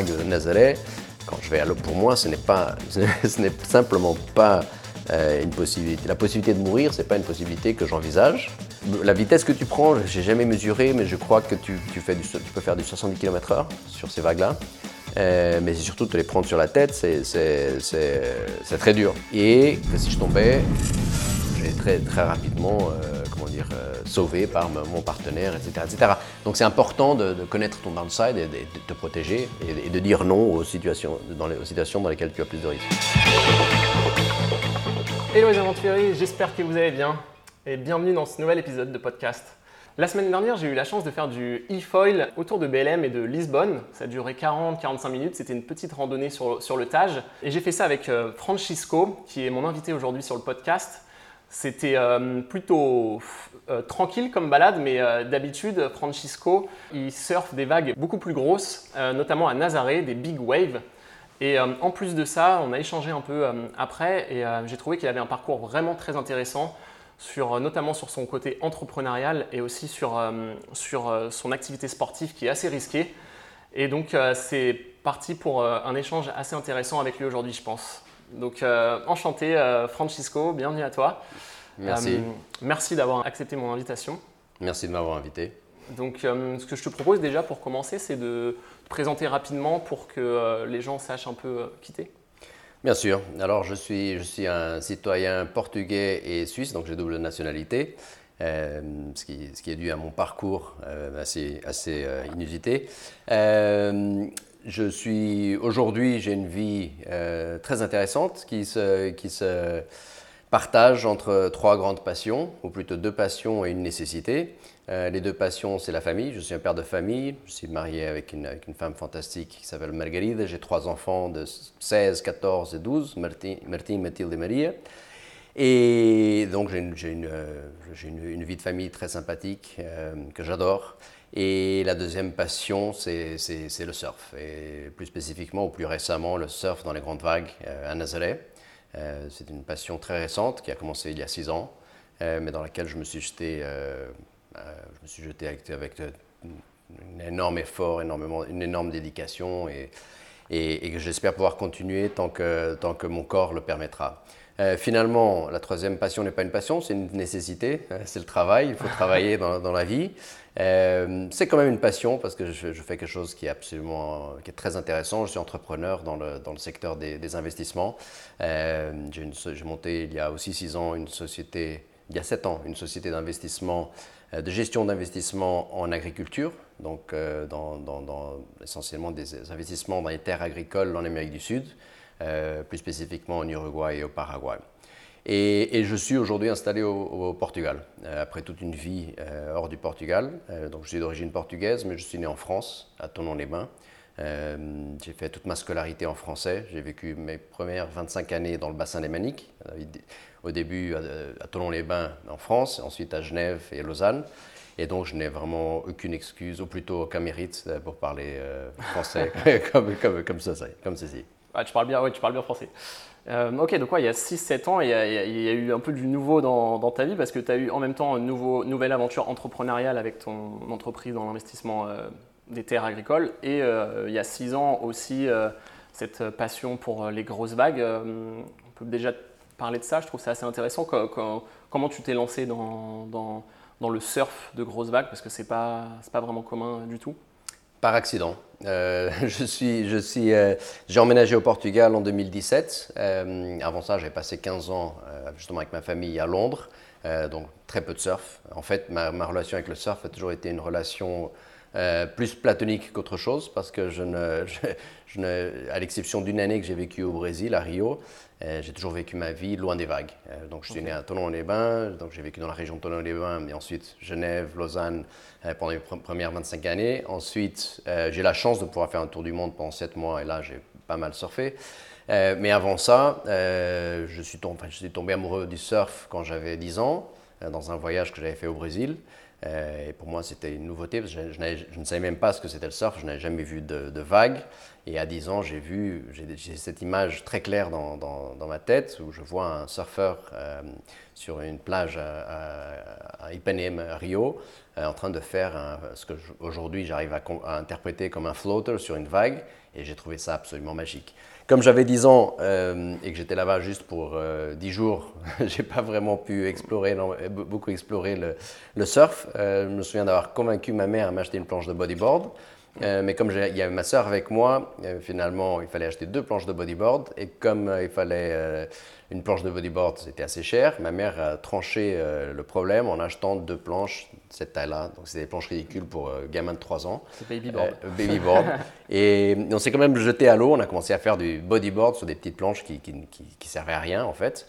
de Nazaré, quand je vais à l'eau, pour moi, ce n'est pas, ce n'est simplement pas euh, une possibilité. La possibilité de mourir, c'est pas une possibilité que j'envisage. La vitesse que tu prends, j'ai jamais mesuré, mais je crois que tu, peux faire du 70 km/h sur ces vagues-là. Euh, mais surtout te les prendre sur la tête, c'est très dur. Et si je tombais, j'ai très, très rapidement euh, sauvé par mon partenaire, etc. etc. Donc c'est important de, connaître ton downside et de, te protéger et, de dire non aux situations, dans les, situations dans lesquelles tu as plus de risques. Hello les aventuriers, j'espère que vous allez bien et bienvenue dans ce nouvel épisode de podcast. La semaine dernière, j'ai eu la chance de faire du e-foil autour de BLM et de Lisbonne. Ça a duré 40-45 minutes. C'était une petite randonnée sur, sur le Tage. Et j'ai fait ça avec euh, Francisco, qui est mon invité aujourd'hui sur le podcast. C'était euh, plutôt euh, tranquille comme balade, mais d'habitude, Francisco, il surfe des vagues beaucoup plus grosses, notamment à Nazaré, des big waves. Et en plus de ça, on a échangé un peu après et j'ai trouvé qu'il avait un parcours vraiment très intéressant sur, euh, notamment sur son côté entrepreneurial et aussi sur, euh, sur euh, son activité sportive qui est assez risquée. Et donc c'est parti pour un échange assez intéressant avec lui aujourd'hui, je pense. Donc enchanté, Francisco, bienvenue à toi. Merci. merci d'avoir accepté mon invitation. Merci de m'avoir invité. Donc ce que je te propose déjà pour commencer, c'est de te présenter rapidement pour que les gens sachent un peu quitter. Bien sûr. Alors, je suis, je suis un citoyen portugais et suisse, donc j'ai double nationalité, euh, ce, qui, ce, qui, est dû à mon parcours euh, assez, assez euh, inusité. Je suis aujourd'hui, j'ai une vie très intéressante qui se, qui se partage entre trois grandes passions, ou plutôt deux passions et une nécessité. Euh, les deux passions, c'est la famille. Je suis un père de famille. Je suis marié avec une, femme fantastique qui s'appelle Margarida. J'ai trois enfants de 16, 14 et 12, Martin, Mathilde et Maria. Et donc j'ai une, euh, une, vie de famille très sympathique euh, que j'adore. Et la deuxième passion, c'est le surf. Et plus spécifiquement, ou plus récemment, le surf dans les grandes vagues à Nazaré. Euh, c'est une passion très récente qui a commencé il y a six ans, euh, mais dans laquelle je me suis jeté, euh, jeté avec, un énorme effort, énormément, une énorme dédication et, et, que j'espère pouvoir continuer tant que, tant que mon corps le permettra. finalement, la troisième passion n'est pas une passion, c'est une nécessité, c'est le travail, il faut travailler dans, dans la vie. Euh, c'est quand même une passion parce que je, fais quelque chose qui est absolument qui est très intéressant. Je suis entrepreneur dans le, dans le secteur des, investissements. Euh, j'ai monté il y a aussi six ans une société, il y a sept ans, une société d'investissement, euh, de gestion d'investissement en agriculture, donc dans, dans, essentiellement des investissements dans les terres agricoles en Amérique du Sud, plus spécifiquement en Uruguay et au Paraguay. Et, je suis aujourd'hui installé au, Portugal, euh, après toute une vie euh, hors du Portugal. Euh, donc je suis d'origine portugaise, mais je suis né en France, à Tonon-les-Bains. j'ai fait toute ma scolarité en français. J'ai vécu mes premières 25 années dans le bassin lémanique. Au début à, Tonon-les-Bains en France, ensuite à Genève et Lausanne. Et donc, je n'ai vraiment aucune excuse, ou plutôt aucun mérite pour parler français comme, ça, comme ceci. Ah, tu, parles bien, ouais, tu parles bien français. Euh, ok, donc il y a 6-7 ans, il y, a, eu un peu du nouveau dans, ta vie parce que tu as eu en même temps une nouvelle aventure entrepreneuriale avec ton entreprise dans l'investissement euh, des terres agricoles et euh, il y a 6 ans aussi cette passion pour les grosses vagues. on peut déjà parler de ça, je trouve ça assez intéressant. comment tu t'es lancé dans, le surf de grosses vagues parce que ce n'est pas, vraiment commun du tout par accident. Euh, je suis, euh, j'ai emménagé au Portugal en 2017. Euh, avant ça, j'ai passé 15 ans justement avec ma famille à Londres, donc très peu de surf. En fait, ma, relation avec le surf a toujours été une relation plus platonique qu'autre chose, parce que je ne, je, à l'exception d'une année que j'ai vécue au Brésil, à Rio, j'ai toujours vécu ma vie loin des vagues. donc, je suis né à Tonon-les-Bains, donc j'ai vécu dans la région de Tonon-les-Bains, mais ensuite Genève, Lausanne, euh, pendant les premières 25 années. Ensuite, euh, j'ai la chance de pouvoir faire un tour du monde pendant 7 mois et là, j'ai pas mal surfé. Euh, mais avant ça, je, suis tombé, je suis tombé amoureux du surf quand j'avais 10 ans, dans un voyage que j'avais fait au Brésil. et pour moi, c'était une nouveauté parce que je, ne savais même pas ce que c'était le surf, je n'avais jamais vu de, vagues. Et à 10 ans, j'ai vu, j'ai cette image très claire dans, dans, ma tête où je vois un surfeur euh, sur une plage à, à, Ipanema, Rio, euh, en train de faire ce que aujourd'hui j'arrive à, interpréter comme un floater sur une vague. Et j'ai trouvé ça absolument magique. Comme j'avais 10 ans euh, et que j'étais là-bas juste pour 10 jours, j'ai pas vraiment pu explorer, beaucoup explorer le surf. je me souviens d'avoir convaincu ma mère à m'acheter une planche de bodyboard. Euh, mais comme il y avait ma soeur avec moi, euh, finalement, il fallait acheter deux planches de bodyboard. Et comme euh, il fallait une planche de bodyboard, c'était assez cher, ma mère a tranché le problème en achetant deux planches de cette taille-là. Donc, c'était des planches ridicules pour gamins de 3 ans. C'est babyboard. babyboard. et on s'est quand même jeté à l'eau. On a commencé à faire du bodyboard sur des petites planches qui, qui, qui, servaient à rien, en fait.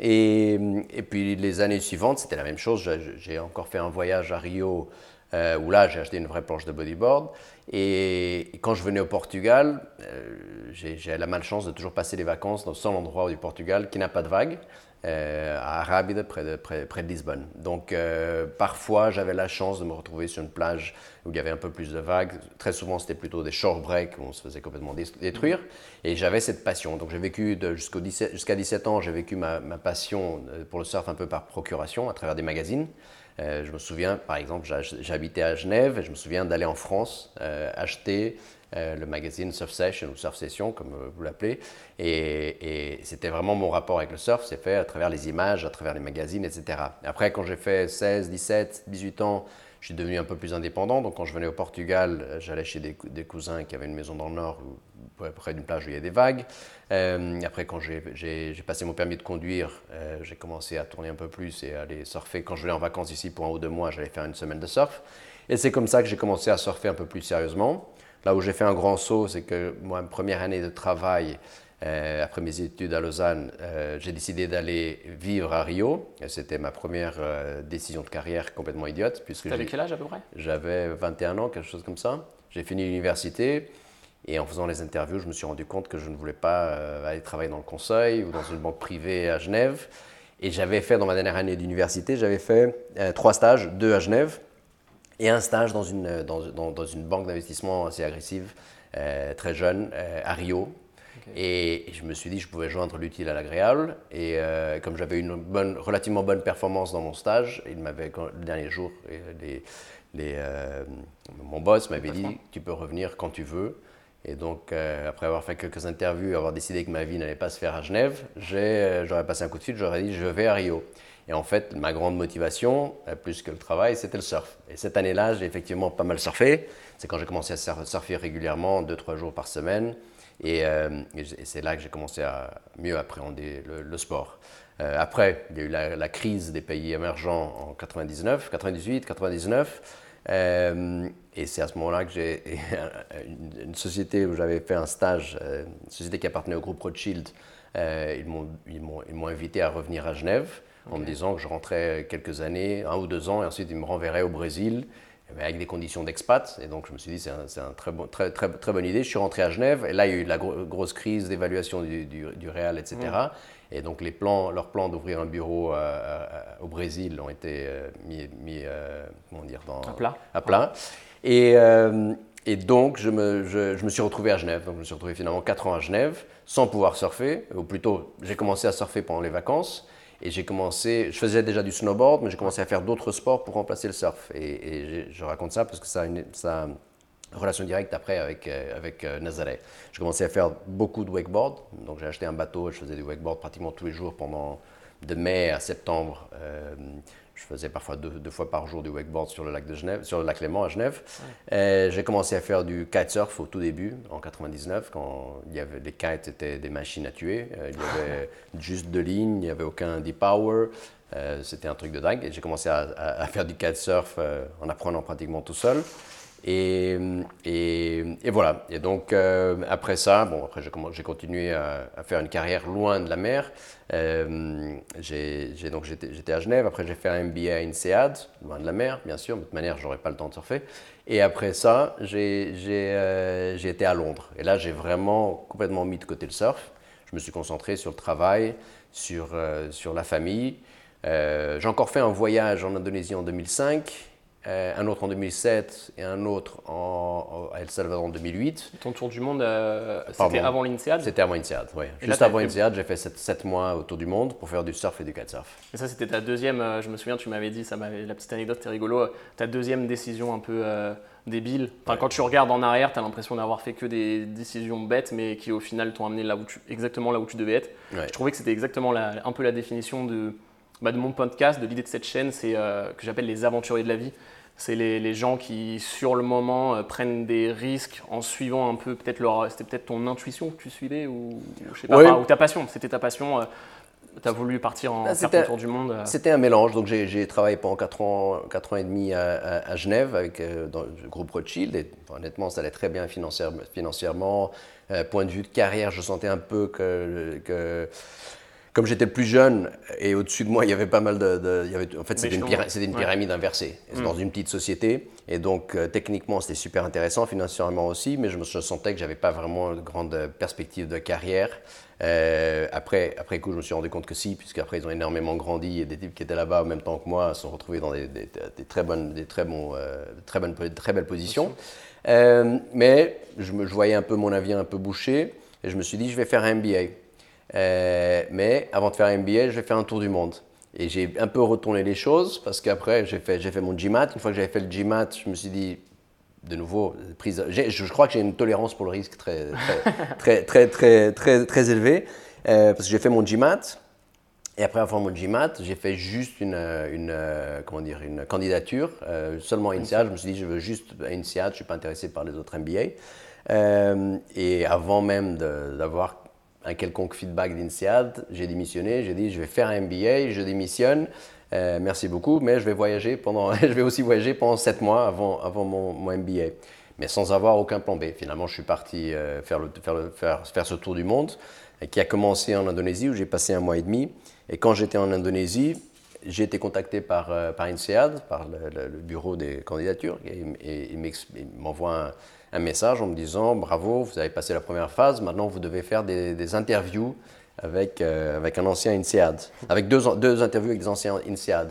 Et, et puis, les années suivantes, c'était la même chose. J'ai encore fait un voyage à Rio où là, j'ai acheté une vraie planche de bodyboard. Et quand je venais au Portugal, euh, j'ai la malchance de toujours passer les vacances dans le seul endroit du Portugal qui n'a pas de vagues, euh, à Arabide, près de, Lisbonne. Donc euh, parfois, j'avais la chance de me retrouver sur une plage où il y avait un peu plus de vagues. Très souvent, c'était plutôt des shore breaks où on se faisait complètement détruire. Et j'avais cette passion. Donc j'ai vécu jusqu'à 17, 17, ans, j'ai vécu ma, ma passion pour le surf un peu par procuration à travers des magazines. Euh, je me souviens, par exemple, j'habitais à Genève et je me souviens d'aller en France euh, acheter euh, le magazine Surf Session ou Surf Session, comme vous l'appelez. Et, c'était vraiment mon rapport avec le surf, c'est fait à travers les images, à travers les magazines, etc. Après, quand j'ai fait 16, 17, 18 ans, je suis devenu un peu plus indépendant. Donc, quand je venais au Portugal, j'allais chez des, cousins qui avaient une maison dans le nord près d'une plage où il y a des vagues. Euh, après, quand j'ai passé mon permis de conduire, euh, j'ai commencé à tourner un peu plus et à aller surfer. Quand je venais en vacances ici pour un ou deux mois, j'allais faire une semaine de surf. Et c'est comme ça que j'ai commencé à surfer un peu plus sérieusement. Là où j'ai fait un grand saut, c'est que moi, ma première année de travail, euh, après mes études à Lausanne, j'ai décidé d'aller vivre à Rio. C'était ma première décision de carrière complètement idiote. Tu avais quel âge à peu près? J'avais 21 ans, quelque chose comme ça. J'ai fini l'université. Et en faisant les interviews, je me suis rendu compte que je ne voulais pas euh, aller travailler dans le conseil ou dans une banque privée à Genève. Et j'avais fait, dans ma dernière année d'université, j'avais fait euh, trois stages, deux à Genève et un stage dans une, dans, dans, une banque d'investissement assez agressive, euh, très jeune, à Rio. Et, je me suis dit que je pouvais joindre l'utile à l'agréable. Et comme j'avais une bonne, relativement bonne performance dans mon stage, il m'avait, le dernier jour, les, les, mon boss m'avait dit Tu peux revenir quand tu veux. Et donc, euh, après avoir fait quelques interviews et avoir décidé que ma vie n'allait pas se faire à Genève, euh, j'aurais passé un coup de fil, j'aurais dit je vais à Rio. Et en fait, ma grande motivation, euh, plus que le travail, c'était le surf. Et cette année-là, j'ai effectivement pas mal surfé. C'est quand j'ai commencé à surfer régulièrement, deux, trois jours par semaine. Et, c'est là que j'ai commencé à mieux appréhender le, sport. après, il y a eu la, la, crise des pays émergents en 99, 98, 99. Euh, et c'est à ce moment-là que j'ai une, société où j'avais fait un stage, euh, une société qui appartenait au groupe Rothschild. Euh, ils m'ont invité à revenir à Genève en me disant que je rentrais quelques années, un ou deux ans, et ensuite ils me renverraient au Brésil avec des conditions d'expat. Et donc je me suis dit, c'est une un très, bon, très, très, très, bonne idée. Je suis rentré à Genève, et là il y a eu la grosse crise d'évaluation du, du, du, Réal, etc. Et donc les plans, leurs plans d'ouvrir un bureau euh, euh, au Brésil ont été euh, mis, mis comment dire, dans, à plat. À plat. Et, et, donc je me, je, je, me, suis retrouvé à Genève. Donc je me suis retrouvé finalement 4 ans à Genève sans pouvoir surfer. Ou plutôt, j'ai commencé à surfer pendant les vacances. Et j'ai commencé, je faisais déjà du snowboard, mais j'ai commencé à faire d'autres sports pour remplacer le surf. Et, je raconte ça parce que ça a une, relation directe après avec, euh, avec euh, Nazaré. Je commençais à faire beaucoup de wakeboard. Donc j'ai acheté un bateau et je faisais du wakeboard pratiquement tous les jours pendant de mai à septembre. Euh, je faisais parfois deux, fois par jour du wakeboard sur le lac de Genève, sur le lac Léman à Genève. J'ai commencé à faire du kitesurf au tout début, en 99, quand il y avait, les kites étaient des machines à tuer. il y avait juste deux lignes, il n'y avait aucun deep power. C'était un truc de dingue. Et j'ai commencé à, à, faire du kitesurf en apprenant pratiquement tout seul. Et, voilà. Et donc, euh, après ça, bon, après, j'ai continué à, faire une carrière loin de la mer. Euh, donc, j'étais à Genève. Après, j'ai fait un MBA à INSEAD, loin de la mer, bien sûr. De toute manière, j'aurais pas le temps de surfer. Et après ça, j'ai euh, été à Londres. Et là, j'ai vraiment complètement mis de côté le surf. Je me suis concentré sur le travail, sur, la famille. j'ai encore fait un voyage en Indonésie en 2005 euh, un autre en 2007 et un autre en, à El Salvador en 2008. Ton tour du monde, euh, c'était avant l'INSEAD C'était avant l'INSEAD, oui. Juste avant l'INSEAD, j'ai fait 7, mois autour du monde pour faire du surf et du kitesurf. Et ça, c'était ta deuxième, euh, je me souviens, tu m'avais dit, ça la petite anecdote, c'était rigolo, ta deuxième décision un peu débile. Enfin, Quand tu regardes en arrière, tu as l'impression d'avoir fait que des décisions bêtes, mais qui au final t'ont amené là où tu, exactement là où tu devais être. Je trouvais que c'était exactement un peu la définition de bah, de mon podcast, de l'idée de cette chaîne, c'est euh, que j'appelle les aventuriers de la vie. C'est les, gens qui, sur le moment, euh, prennent des risques en suivant un peu, peut-être leur, c'était peut-être ton intuition que tu suivais ou, je sais pas, ou ta passion. C'était ta passion. Euh, tu as voulu partir en bah, faire tour du monde C'était un mélange. Donc j'ai travaillé pendant 4 ans, 4 ans et demi à, Genève avec dans le groupe Rothschild. Et, honnêtement, ça allait très bien financièrement. point de vue de carrière, je sentais un peu que, que comme j'étais plus jeune et au-dessus de moi, il y avait pas mal de. il y avait, en fait, c'était une, pyramide inversée. C'est dans mm. une petite société. Et donc, euh, techniquement, c'était super intéressant, financièrement aussi, mais je me sentais que j'avais pas vraiment de grande perspective de carrière. Euh, après, après coup, je me suis rendu compte que si, puisqu'après, ils ont énormément grandi et des types qui étaient là-bas en même temps que moi se sont retrouvés dans des, très, bonnes, des très, bons, euh, très, bonnes, très belles positions. mais je, me, je voyais un peu mon avis un peu bouché et je me suis dit, je vais faire un MBA. Euh, mais avant de faire un MBA, je vais faire un tour du monde. Et j'ai un peu retourné les choses parce qu'après, j'ai fait, fait mon GMAT. Une fois que j'avais fait le GMAT, je me suis dit, de nouveau, prise, je, crois que j'ai une tolérance pour le risque très, très, très, très, très, très, élevée. Euh, parce que j'ai fait mon GMAT. Et après avoir mon GMAT, j'ai fait juste une, une, comment dire, une candidature, euh, seulement INSEAD. Je me suis dit, je veux juste INSEAD, je ne suis pas intéressé par les autres MBA. et avant même d'avoir un quelconque feedback d'INSEAD, j'ai démissionné, j'ai dit je vais faire un MBA, je démissionne, euh, merci beaucoup, mais je vais voyager pendant, je vais aussi voyager pendant sept mois avant, avant mon, MBA, mais sans avoir aucun plan B. Finalement, je suis parti euh, faire, faire, faire, faire, ce tour du monde, qui a commencé en Indonésie où j'ai passé un mois et demi. Et quand j'étais en Indonésie, j'ai été contacté par, euh, par INSEAD, par le, bureau des candidatures, et, et il m'envoie un un message en me disant bravo, vous avez passé la première phase, maintenant vous devez faire des, interviews avec, euh, avec un ancien INSEAD, avec deux, deux interviews avec des anciens INSEAD.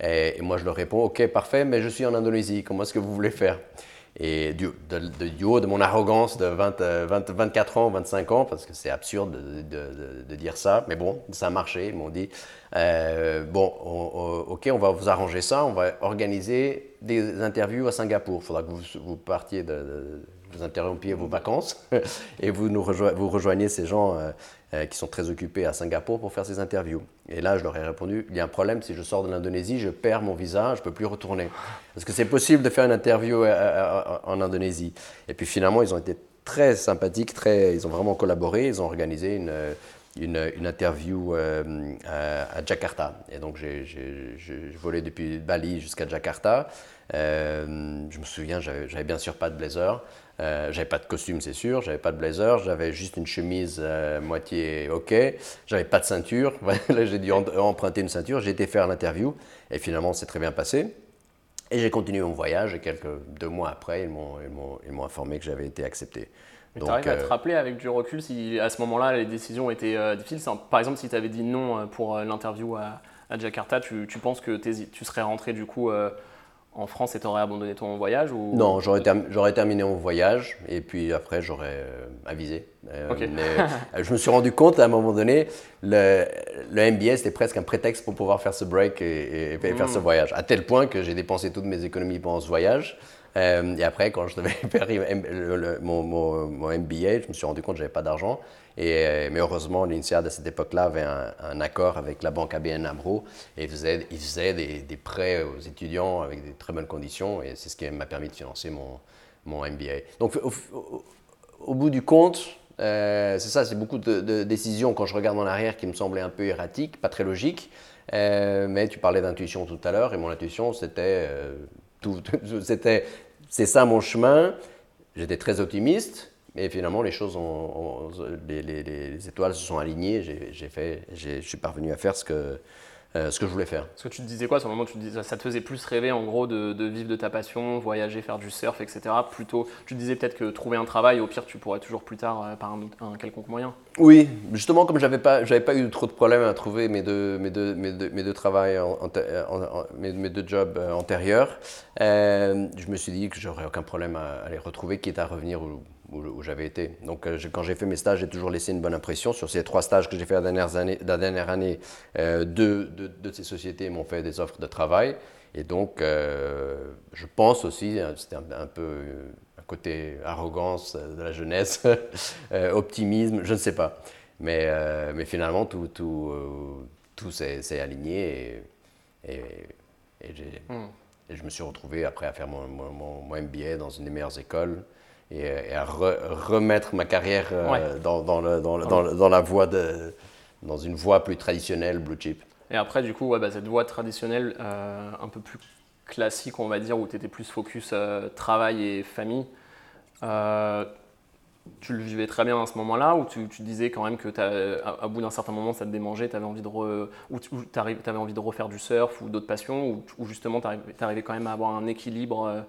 Et, et, moi je leur réponds ok, parfait, mais je suis en Indonésie, comment est-ce que vous voulez faire? Et du, haut de mon arrogance de 20, 24 ans, 25 ans, parce que c'est absurde de, dire ça, mais bon, ça a marché. Ils m'ont dit euh, Bon, ok, on va vous arranger ça, on va organiser des interviews à Singapour. Il faudra que vous, vous partiez de, vous interrompiez vos vacances et vous, nous vous rejoignez ces gens euh, euh, qui sont très occupés à Singapour pour faire ces interviews. Et là, je leur ai répondu, il y a un problème, si je sors de l'Indonésie, je perds mon visa, je ne peux plus retourner. Est-ce que c'est possible de faire une interview euh, en Indonésie Et puis finalement, ils ont été très sympathiques, très, ils ont vraiment collaboré, ils ont organisé une, une, interview à, Jakarta. Et donc, j'ai volé depuis Bali jusqu'à Jakarta. je me souviens, j'avais bien sûr pas de blazer. Euh, j'avais pas de costume, c'est sûr. J'avais pas de blazer. J'avais juste une chemise euh, moitié OK. J'avais pas de ceinture. Là, j'ai dû emprunter une ceinture. J'ai été faire l'interview et finalement, c'est très bien passé. Et j'ai continué mon voyage. Et quelques deux mois après, ils m'ont, ils m'ont, informé que j'avais été accepté. Tu arrives à te euh, rappeler avec du recul si à ce moment-là les décisions étaient difficiles? Par exemple, si tu avais dit non pour l'interview à, Jakarta, tu, tu penses que tu serais rentré du coup en France et tu aurais abandonné ton voyage ou... Non, j'aurais, terminé mon voyage et puis après j'aurais euh, avisé. Euh, mais euh, je me suis rendu compte à un moment donné, le, le MBA c'était presque un prétexte pour pouvoir faire ce break et, faire ce hmm. voyage. À tel point que j'ai dépensé toutes mes économies pendant ce voyage. Et après, quand je devais faire mon, MBA, je me suis rendu compte que je n'avais pas d'argent. Euh, mais heureusement, l'INSEAD à cette époque-là avait un, accord avec la banque ABN AMRO et il faisait, des, prêts aux étudiants avec des très bonnes conditions et c'est ce qui m'a permis de financer mon, MBA. Donc au, bout du compte, euh, c'est ça, c'est beaucoup de, décisions quand je regarde en arrière qui me semblaient un peu erratiques, pas très logiques. Euh, mais tu parlais d'intuition tout à l'heure et mon intuition c'était c'était c'est ça mon chemin. J'étais très optimiste et finalement, les choses ont, les, étoiles se sont alignées. J'ai fait, je suis parvenu à faire ce que, euh, ce que je voulais faire. Parce que tu te disais quoi, sur le moment, tu te disais, ça te faisait plus rêver en gros de, de, vivre de ta passion, voyager, faire du surf, etc. Plutôt, tu te disais peut-être que trouver un travail, au pire, tu pourrais toujours plus tard euh, par un, un, quelconque moyen. Oui, justement, comme j'avais pas, j'avais pas eu trop de problèmes à trouver mes deux, mes deux, mes deux, mes deux travails, en, en, mes, mes, deux jobs euh, antérieurs, euh, je me suis dit que j'aurais aucun problème à, à, les retrouver, quitte à revenir où, où, j'avais été. Donc, euh, quand j'ai fait mes stages, j'ai toujours laissé une bonne impression. Sur ces trois stages que j'ai fait la dernière année, la dernière année euh, deux, deux, de ces sociétés m'ont fait des offres de travail. Et donc, euh, je pense aussi, hein, c'était un, peu un côté arrogance de la jeunesse, optimisme, je ne sais pas. Mais, mais finalement, tout, tout, tout s'est aligné et, et, hmm. et, je me suis retrouvé après à faire mon, mon, mon MBA dans une des meilleures écoles et, à remettre ma carrière euh, dans, dans, le, dans, dans, la voie de, dans une voie plus traditionnelle, blue chip. Et après, du coup, ouais, bah, cette voie traditionnelle, euh, un peu plus classique, on va dire, où tu étais plus focus euh, travail et famille, tu le vivais très bien à ce moment-là, ou tu, tu, disais quand même que à, bout d'un certain moment, ça te démangeait, tu avais, envie de ou tu avais envie de refaire du surf ou d'autres passions, ou, ou justement tu arrivais, quand même à avoir un équilibre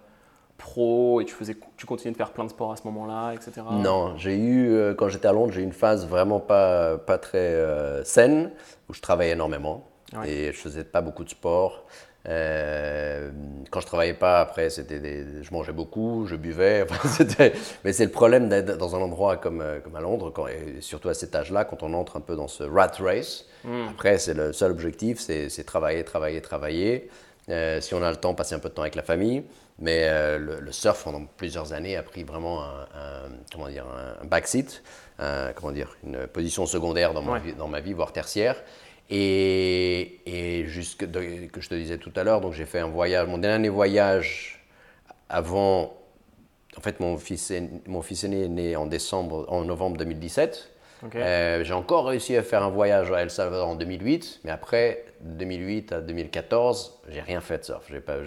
pro et tu, faisais, tu continuais de faire plein de sports à ce moment-là, etc. Non, j'ai eu, euh, quand j'étais à Londres, j'ai eu une phase vraiment pas, pas très euh, saine où je travaillais énormément et je faisais pas beaucoup de sport. Euh, quand je travaillais pas, après, c'était je mangeais beaucoup, je buvais. mais c'est le problème d'être dans un endroit comme, comme à Londres, quand, et surtout à cet âge-là, quand on entre un peu dans ce rat race. Hmm. Après, c'est le seul objectif, c'est travailler, travailler, travailler. si on a le temps, passer un peu de temps avec la famille. Mais euh, le, surf, pendant plusieurs années, a pris vraiment un, comment dire, un backseat, comment dire, une position secondaire dans ma, vie, dans ma vie, voire tertiaire. Et, et jusque que je te disais tout à l'heure, donc j'ai fait un voyage, mon dernier voyage avant. En fait, mon fils, mon fils aîné est né en décembre, en novembre 2017. Euh, j'ai encore réussi à faire un voyage à El Salvador en 2008, mais après 2008 à 2014, j'ai rien fait de surf. J'ai pas,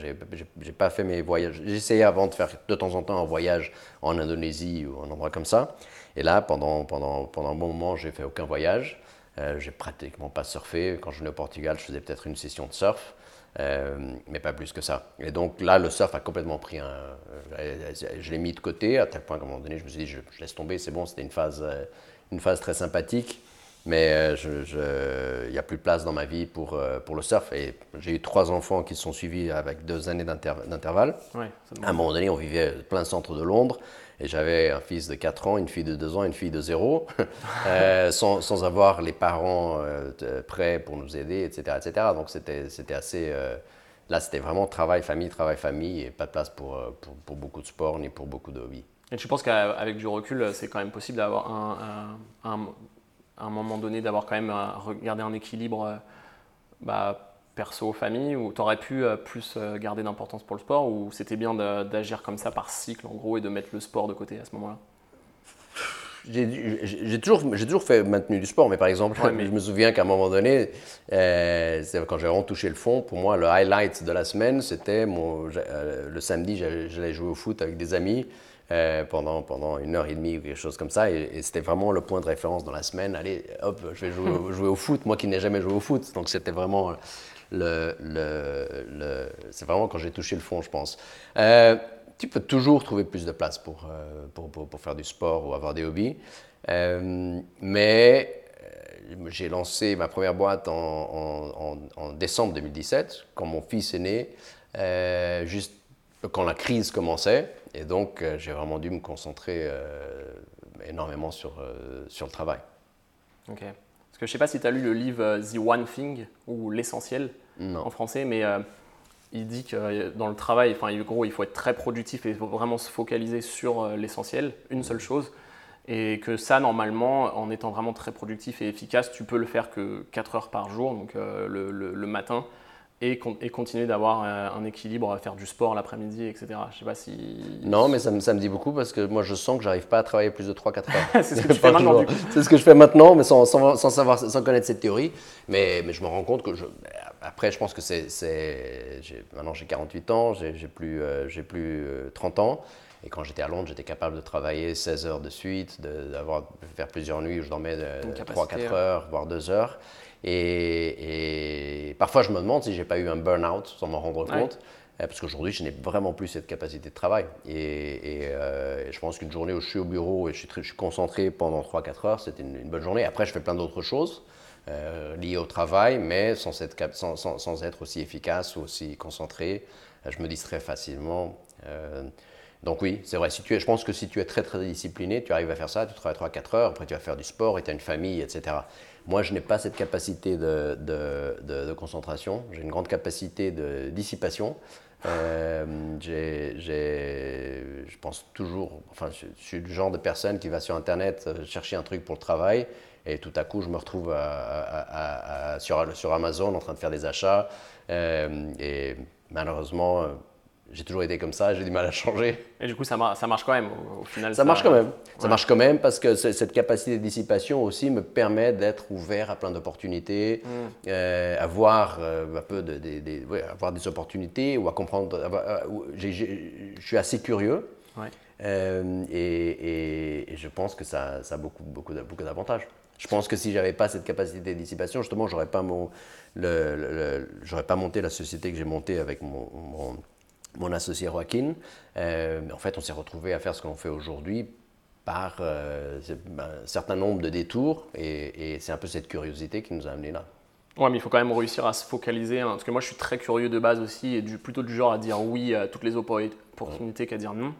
pas fait mes voyages. Essayé avant de faire de temps en temps un voyage en Indonésie ou un endroit comme ça. Et là, pendant, un bon moment, j'ai fait aucun voyage. Euh, j'ai pratiquement pas surfé. Quand je venais au Portugal, je faisais peut-être une session de surf. Euh, mais pas plus que ça. Et donc là, le surf a complètement pris un. Je l'ai mis de côté à tel point qu'à un moment donné, je me suis dit, je, laisse tomber, c'est bon, c'était une phase une phase très sympathique. Mais euh, il n'y a plus de place dans ma vie pour, euh, pour le surf. Et j'ai eu trois enfants qui se sont suivis avec deux années d'intervalle. à un moment donné, on vivait plein centre de Londres. Et j'avais un fils de 4 ans, une fille de 2 ans, une fille de 0, euh, sans, sans, avoir les parents prêts pour nous aider, etc. etc. Donc c'était assez... là, c'était vraiment travail, famille, travail, famille, et pas de place pour, pour, pour beaucoup de sport ni pour beaucoup de hobbies. Et tu penses qu'avec du recul, c'est quand même possible d'avoir un, un, moment donné, d'avoir quand même regardé un équilibre euh, bah, perso-famille, ou tu aurais pu euh, plus euh, garder d'importance pour le sport, ou c'était bien d'agir comme ça par cycle en gros et de mettre le sport de côté à ce moment-là? J'ai toujours, toujours fait maintenu du sport, mais par exemple, je me souviens qu'à un moment donné, quand j'ai vraiment touché le fond, pour moi, le highlight de la semaine, c'était le samedi, j'allais jouer au foot avec des amis. Euh, pendant, pendant une heure et demie ou quelque chose comme ça. Et, c'était vraiment le point de référence dans la semaine. Allez, hop, je vais jouer, jouer au foot, moi qui n'ai jamais joué au foot. Donc c'était vraiment le, le, c'est vraiment quand j'ai touché le fond, je pense. Euh, tu peux toujours trouver plus de place pour, euh, pour, pour, faire du sport ou avoir des hobbies. mais j'ai lancé ma première boîte en, en, en, décembre 2017, quand mon fils est né, juste quand la crise commençait. Et donc, euh, j'ai vraiment dû me concentrer euh, énormément sur, euh, sur le travail. Ok. Parce que je ne sais pas si tu as lu le livre The One Thing ou L'essentiel en français, mais il dit que dans le travail, enfin, gros, il faut être très productif et vraiment se focaliser sur l'essentiel, une seule chose. Et que ça, normalement, en étant vraiment très productif et efficace, tu peux le faire que 4 heures par jour, donc le, le, matin, et, continuer d'avoir euh, un équilibre, faire du sport l'après-midi, etc. Je sais pas si. Non, mais ça me, ça me dit beaucoup parce que moi je sens que j'arrive pas à travailler plus de 3-4 heures. c'est ce que tu fais maintenant. C'est ce que je fais maintenant, mais sans, sans, sans, savoir, sans connaître cette théorie. Mais, mais je me rends compte que je. Après, je pense que c'est. Maintenant j'ai 48 ans, j'ai plus, euh, j'ai plus 30 euh, ans. Et quand j'étais à Londres, j'étais capable de travailler 16 heures de suite, de, faire plusieurs nuits où je dormais 3-4 heures, voire 2 heures. Et, parfois, je me demande si j'ai pas eu un burn-out sans m'en rendre compte. Euh, parce qu'aujourd'hui, je n'ai vraiment plus cette capacité de travail. Et, euh, je pense qu'une journée où je suis au bureau et je suis, je suis concentré pendant 3-4 heures, c'était une, bonne journée. Après, je fais plein d'autres choses euh, liées au travail, mais sans être, sans, sans, être, aussi efficace ou aussi concentré. Je me distrais facilement. Donc oui, c'est vrai. Je pense que si tu es très très discipliné, tu arrives à faire ça, tu travailles 3-4 heures, après tu vas faire du sport et tu as une famille, etc. Moi, je n'ai pas cette capacité de, concentration. J'ai une grande capacité de dissipation. Euh, je pense toujours, enfin, je, suis le genre de personne qui va sur Internet euh, chercher un truc pour le travail et tout à coup, je me retrouve sur, sur, Amazon en train de faire des achats. Euh, et malheureusement, j'ai toujours été comme ça, j'ai du mal à changer. Et du coup, ça, ça marche quand même au, final Ça, marche quand même. Ça marche quand même parce que cette capacité de dissipation aussi me permet d'être ouvert à plein d'opportunités, mm. euh, à voir euh, un peu de, avoir des opportunités ou à comprendre. Euh, je suis assez curieux. et, je pense que ça, ça a beaucoup, beaucoup, beaucoup d'avantages. Je pense que si j'avais pas cette capacité de dissipation, justement, j'aurais pas mon, le, pas monté la société que j'ai montée avec mon, mon mon associé Joaquin. Euh, en fait, on s'est retrouvé à faire ce qu'on fait aujourd'hui par euh, un certain nombre de détours et, c'est un peu cette curiosité qui nous a amenés là. Ouais, mais il faut quand même réussir à se focaliser. Hein, parce que moi, je suis très curieux de base aussi et plutôt du genre à dire oui à toutes les opportunités qu'à dire non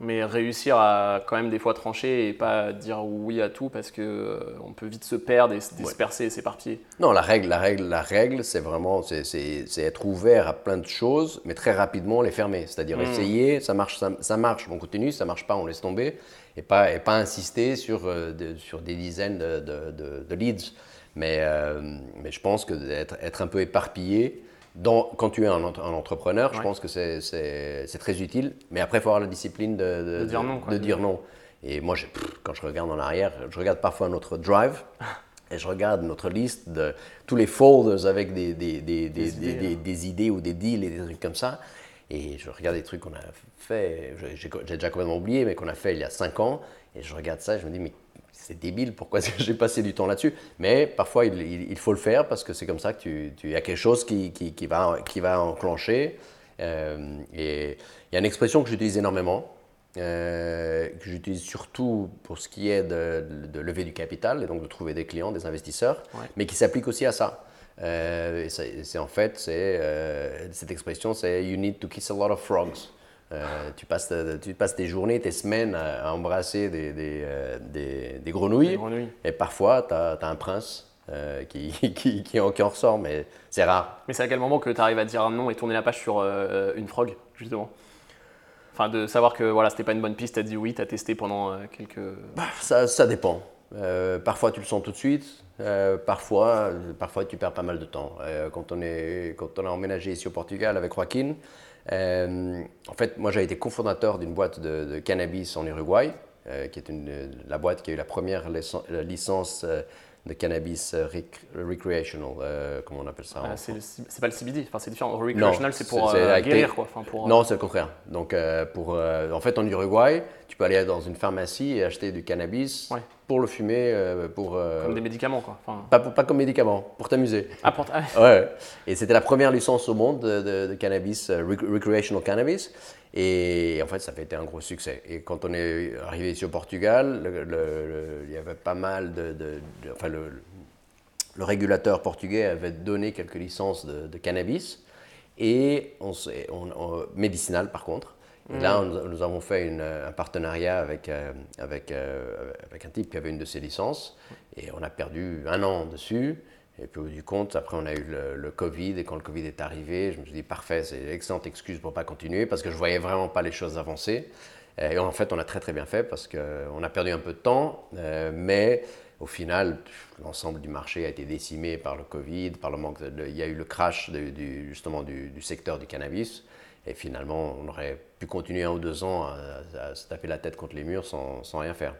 mais réussir à quand même des fois trancher et pas dire oui à tout parce que euh, on peut vite se perdre et se disperser et s'éparpiller. Non, la règle, la règle, la règle, c'est vraiment c'est, être ouvert à plein de choses, mais très rapidement les fermer. C'est-à-dire hmm. essayer, ça marche, ça, marche, on continue, ça marche pas, on laisse tomber, et pas et pas insister sur euh, sur des dizaines de, de, de, leads. Mais euh, mais je pense que d'être être un peu éparpillé quand tu es un, entrepreneur, je pense que c'est très utile. Mais après, il faut avoir la discipline de, dire, non, de dire non. Et moi, quand je regarde en arrière, je regarde parfois notre drive et je regarde notre liste de tous les folders avec des, des, des, des idées, ou des deals et des trucs comme ça. Et je regarde des trucs qu'on a fait, j'ai déjà complètement oublié, mais qu'on a fait il y a 5 ans. Et je regarde ça et je me dis, mais c'est débile, pourquoi j'ai passé du temps là-dessus? Mais parfois, il, faut le faire parce que c'est comme ça que tu, tu y a quelque chose qui, qui, va, qui va enclencher. Euh, et il y a une expression que j'utilise énormément, euh, que j'utilise surtout pour ce qui est de, lever du capital et donc de trouver des clients, des investisseurs, mais qui s'applique aussi à ça. Euh, c'est en fait, c'est cette expression, c'est you need to kiss a lot of frogs. Euh, tu, passes, tu passes tes journées, tes semaines à, embrasser des, des, euh, des, grenouilles, Et parfois, tu as, un prince euh, qui, qui, qui, en, ressort, mais c'est rare. Mais c'est à quel moment que tu arrives à dire non et tourner la page sur une frog, justement? Enfin, de savoir que voilà, c'était pas une bonne piste, tu as dit oui, tu as testé pendant quelques. Bah, ça, ça, dépend. parfois, tu le sens tout de suite. parfois, parfois, tu perds pas mal de temps. quand, on est, quand on a emménagé ici au Portugal avec Joaquin, euh, en fait, moi, j'ai été cofondateur d'une boîte de, cannabis en Uruguay, euh, qui est la boîte qui a eu la première licence euh, de cannabis recreational, comment on appelle ça ah, C'est pas le CBD, enfin, c'est différent. Recreational, c'est pour guérir, quoi. non, c'est le contraire. Donc, pour, en fait, en Uruguay, tu peux aller dans une pharmacie et acheter du cannabis pour le fumer, euh, pour... Euh, comme des médicaments, quoi. Pas, pas, comme médicaments, pour t'amuser. Ah, pour ouais. Et c'était la première licence au monde de, cannabis, euh, recreational cannabis. Et en fait, ça a été un gros succès. Et quand on est arrivé ici au Portugal, il y avait pas mal de... enfin, le, le, régulateur portugais avait donné quelques licences de, cannabis, et on, on, on, médicinal par contre. Et là, mm. nous, avons fait un partenariat avec, euh, avec, euh, avec un type qui avait une de ses licences et on a perdu un an dessus. Et puis au bout du compte, après on a eu le, Covid et quand le Covid est arrivé, je me suis dit parfait, c'est une excellente excuse pour pas continuer parce que je voyais vraiment pas les choses avancer. Et en fait, on a très très bien fait parce qu'on a perdu un peu de temps, euh, mais au final, l'ensemble du marché a été décimé par le Covid, par le manque. il y a eu le crash justement du, secteur du cannabis. Et finalement, on aurait pu continuer un ou deux ans à, se taper la tête contre les murs sans, rien faire.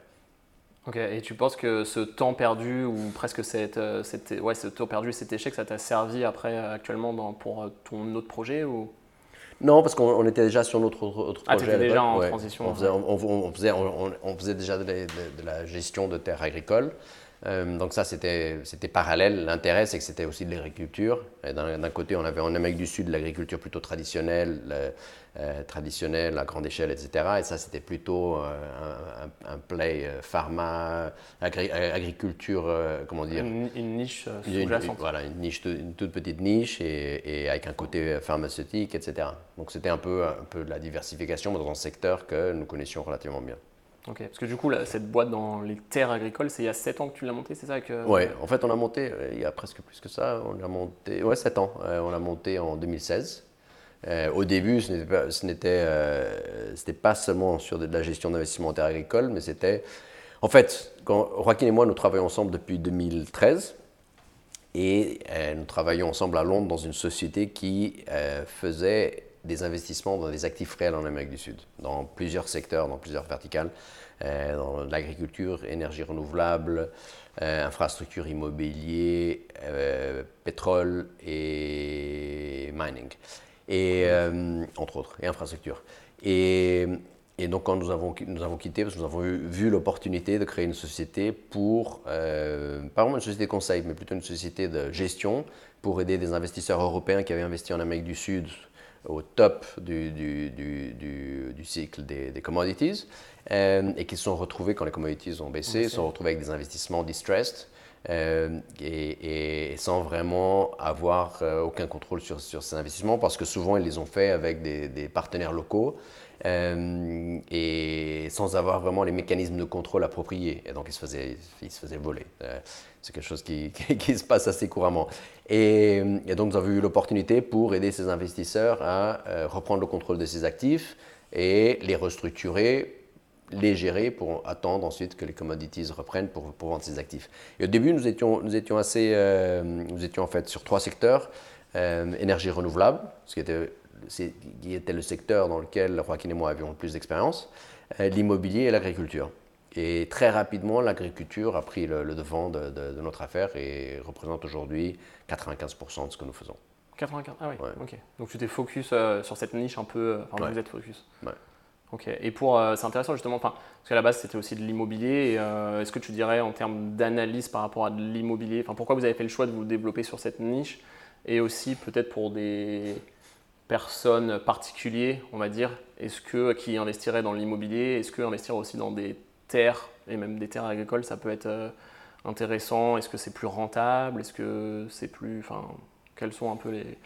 Ok, et tu penses que ce temps perdu, ou presque cette, euh, cette ouais, ce temps perdu, cet échec, ça t'a servi après actuellement dans, pour euh, ton autre projet ou... Non, parce qu'on était déjà sur notre autre ah, projet. Ah, déjà en transition. On faisait, on, faisait, on, faisait, déjà de, la gestion de terres agricoles. Donc ça, c'était parallèle. L'intérêt, c'est que c'était aussi de l'agriculture. D'un côté, on avait en Amérique du Sud l'agriculture plutôt traditionnelle, euh, traditionnelle à grande échelle, etc. Et ça, c'était plutôt euh, un, play euh, pharma, agriculture, comment dire? Une, niche sous-jacente. Voilà, une, niche, une toute petite niche et, avec un côté pharmaceutique, etc. Donc c'était un peu, un peu de la diversification dans un secteur que nous connaissions relativement bien. Ok, parce que du coup, cette boîte dans les terres agricoles, c'est il y a 7 ans que tu l'as montée, c'est ça que... Oui, en fait, on l'a monté il y a presque plus que ça. On l'a monté, ouais, 7 ans. on l'a monté en 2016. Euh, au début, ce n'était euh, pas, seulement sur de, la gestion d'investissement en terres agricoles, mais c'était. En fait, quand Joaquin et moi, nous travaillons ensemble depuis 2013 et euh, nous travaillons ensemble à Londres dans une société qui faisait des investissements dans des actifs réels en Amérique du Sud, dans plusieurs secteurs, dans plusieurs verticales, dans l'agriculture, énergie renouvelable, infrastructure immobilier, pétrole et mining et, euh, entre autres, et infrastructures. Et, donc, quand nous avons, nous avons quitté, parce que nous avons vu, l'opportunité de créer une société pour, euh, pas vraiment une société de conseil, mais plutôt une société de gestion pour aider des investisseurs européens qui avaient investi en Amérique du Sud au top du, du, du, du cycle des, des commodities euh, et qui se sont retrouvés, quand les commodities ont baissé, se sont retrouvés avec des investissements distressed euh, et, sans vraiment avoir euh, aucun contrôle sur, sur, ces investissements parce que souvent ils les ont fait avec des, partenaires locaux euh, et sans avoir vraiment les mécanismes de contrôle appropriés. Et donc ils se faisaient, ils se faisaient voler. c'est quelque chose qui, qui, se passe assez couramment. Et, donc nous avons eu l'opportunité pour aider ces investisseurs à reprendre le contrôle de ces actifs et les restructurer les gérer pour attendre ensuite que les commodities reprennent pour, vendre ses actifs. Et au début, nous étions, nous étions assez, euh, nous étions en fait sur trois secteurs euh, énergie renouvelable, ce qui était, qui était le secteur dans lequel Joaquin et moi avions le plus d'expérience, euh, l'immobilier et l'agriculture. Et très rapidement, l'agriculture a pris le, devant de, notre affaire et représente aujourd'hui 95% de ce que nous faisons. 95 Ah oui, ok. Donc tu t'es focus sur cette niche un peu, enfin vous êtes focus. Ouais. Ok, et pour, euh, c'est intéressant justement, parce qu'à la base c'était aussi de l'immobilier. Euh, est-ce que tu dirais en termes d'analyse par rapport à de l'immobilier, pourquoi vous avez fait le choix de vous développer sur cette niche Et aussi peut-être pour des personnes particulières, on va dire, est-ce que qui investiraient dans l'immobilier, est-ce que investir aussi dans des terres et même des terres agricoles, ça peut être euh, intéressant? Est-ce que c'est plus rentable? Est-ce que c'est plus, enfin, quels sont un peu les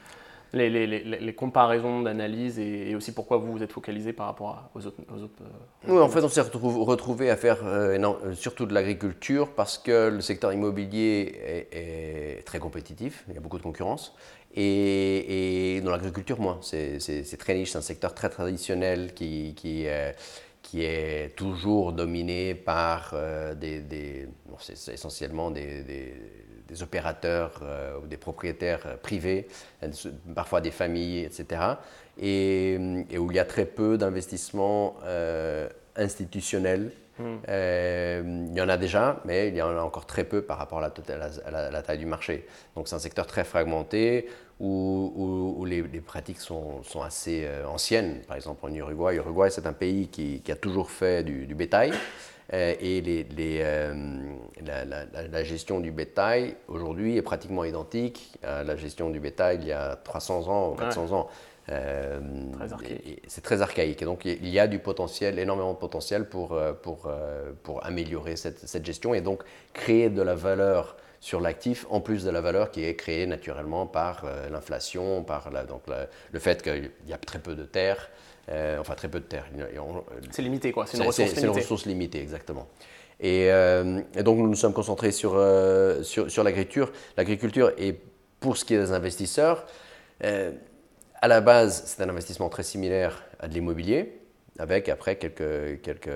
les, les, les, comparaisons d'analyse et, aussi pourquoi vous vous êtes focalisé par rapport aux autres. Aux autres euh, oui, en fait, on s'est retrouvé à faire euh, euh, surtout de l'agriculture parce que le secteur immobilier est, très compétitif, il y a beaucoup de concurrence. Et, dans l'agriculture, moins. C'est très niche, c'est un secteur très traditionnel qui, qui est toujours dominé par des. des essentiellement des opérateurs euh, ou des propriétaires euh, privés, euh, parfois des familles, etc. Et, où il y a très peu d'investissements institutionnels. Hmm. il y en a déjà, mais il y en a encore très peu par rapport à la, la, taille du marché. Donc c'est un secteur très fragmenté où, où, les, pratiques sont, sont assez anciennes. Par exemple en Uruguay, Uruguay c'est un pays qui, qui, a toujours fait du, du bétail. Euh, et les, euh, la, gestion du bétail aujourd'hui est pratiquement identique à la gestion du bétail il y a 300 ans ou 400 ans. Euh, c'est très archaïque. Et donc, il y a du potentiel, énormément de potentiel pour, pour, pour améliorer cette, cette, gestion et donc créer de la valeur sur l'actif, en plus de la valeur qui est créée naturellement par l'inflation, par donc le fait qu'il y a très peu de terres, euh, enfin, très peu de terre. C'est limité, quoi. C'est une, ressource limitée. C'est une ressource limitée, exactement. Et, euh, donc, nous nous sommes concentrés sur, euh, sur, sur l'agriculture. L'agriculture, et pour ce qui est des investisseurs, à la base, c'est un investissement très similaire à de l'immobilier avec après quelques, quelques,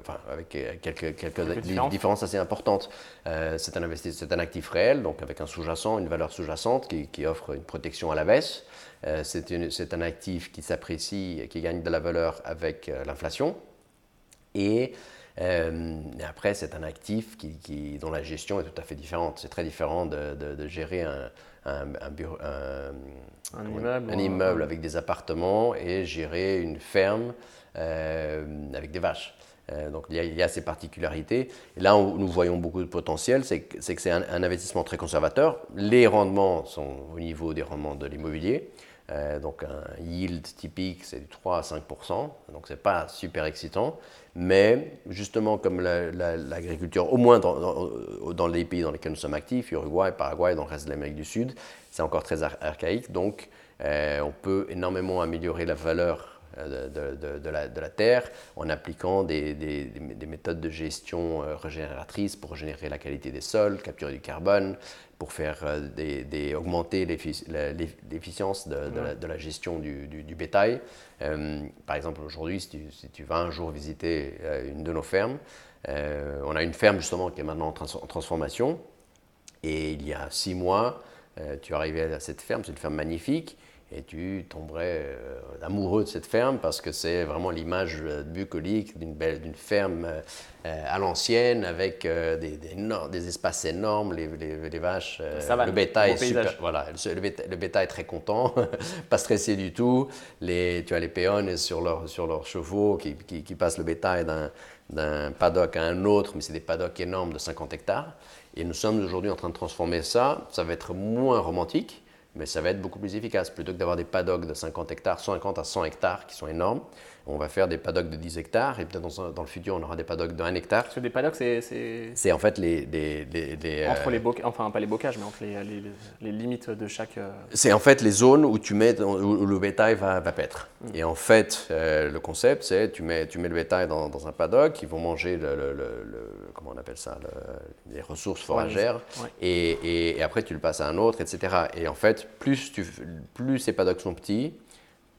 enfin, avec quelques, quelques, différences. assez importantes. c'est un, c'est un actif réel, donc avec un sous-jacent, une valeur sous-jacente qui, qui, offre une protection à la baisse. Euh, c'est un actif qui s'apprécie, qui gagne de la valeur avec euh, l'inflation. Et, euh, après, c'est un actif qui, dont la gestion est tout à fait différente. C'est très différent de, gérer un, immeuble, avec des appartements et gérer une ferme avec des vaches. donc il y, a, ces particularités. Et là où nous voyons beaucoup de potentiel, c'est que c'est un, un, investissement très conservateur. Les rendements sont au niveau des rendements de l'immobilier. Euh, donc un yield typique, c'est du 3 à 5 donc c'est pas super excitant. Mais justement, comme l'agriculture, au moins dans, les pays dans lesquels nous sommes actifs, Uruguay, Paraguay, dans le reste de l'Amérique du Sud, c'est encore très archaïque. Donc euh, on peut énormément améliorer la valeur euh, de, la, terre en appliquant des, méthodes de gestion régénératrices pour régénérer la qualité des sols, capturer du carbone, pour faire euh, des, augmenter l'efficience de, la gestion du, bétail. Euh, par exemple, aujourd'hui, si, tu vas un jour visiter euh, une de nos fermes, on a une ferme justement qui est maintenant en, transformation. Et il y a six mois, tu arrivais à cette ferme, c'est une ferme magnifique et tu tomberais euh, amoureux de cette ferme parce que c'est vraiment l'image euh, bucolique d'une belle d'une ferme euh, à l'ancienne avec des, des, espaces énormes, les, les, vaches, le bétail est super, voilà, le, bétail, est très content, pas stressé du tout. Les, tu as les péons sur, leur, sur leurs chevaux qui, qui, qui passent le bétail d'un paddock à un autre, mais c'est des paddocks énormes de 50 hectares. Et nous sommes aujourd'hui en train de transformer ça. Ça va être moins romantique mais ça va être beaucoup plus efficace. Plutôt que d'avoir des paddocks de 50 hectares, 50 à 100 hectares qui sont énormes, on va faire des paddocks de 10 hectares et peut-être dans, le futur on aura des paddocks de 1 hectare. Parce que des paddocks, c'est. C'est en fait les. entre euh, les bocages, enfin pas les bocages, mais entre les, limites de chaque. Euh, c'est en fait les zones où tu mets, où le bétail va, va paître. Mm. Et en fait, euh, le concept, c'est tu mets, tu mets le bétail dans, un paddock, ils vont manger le, comment on appelle ça, les ressources foragères, Et, et, après tu le passes à un autre, etc. Et en fait, plus, tu, plus ces paddocks sont petits,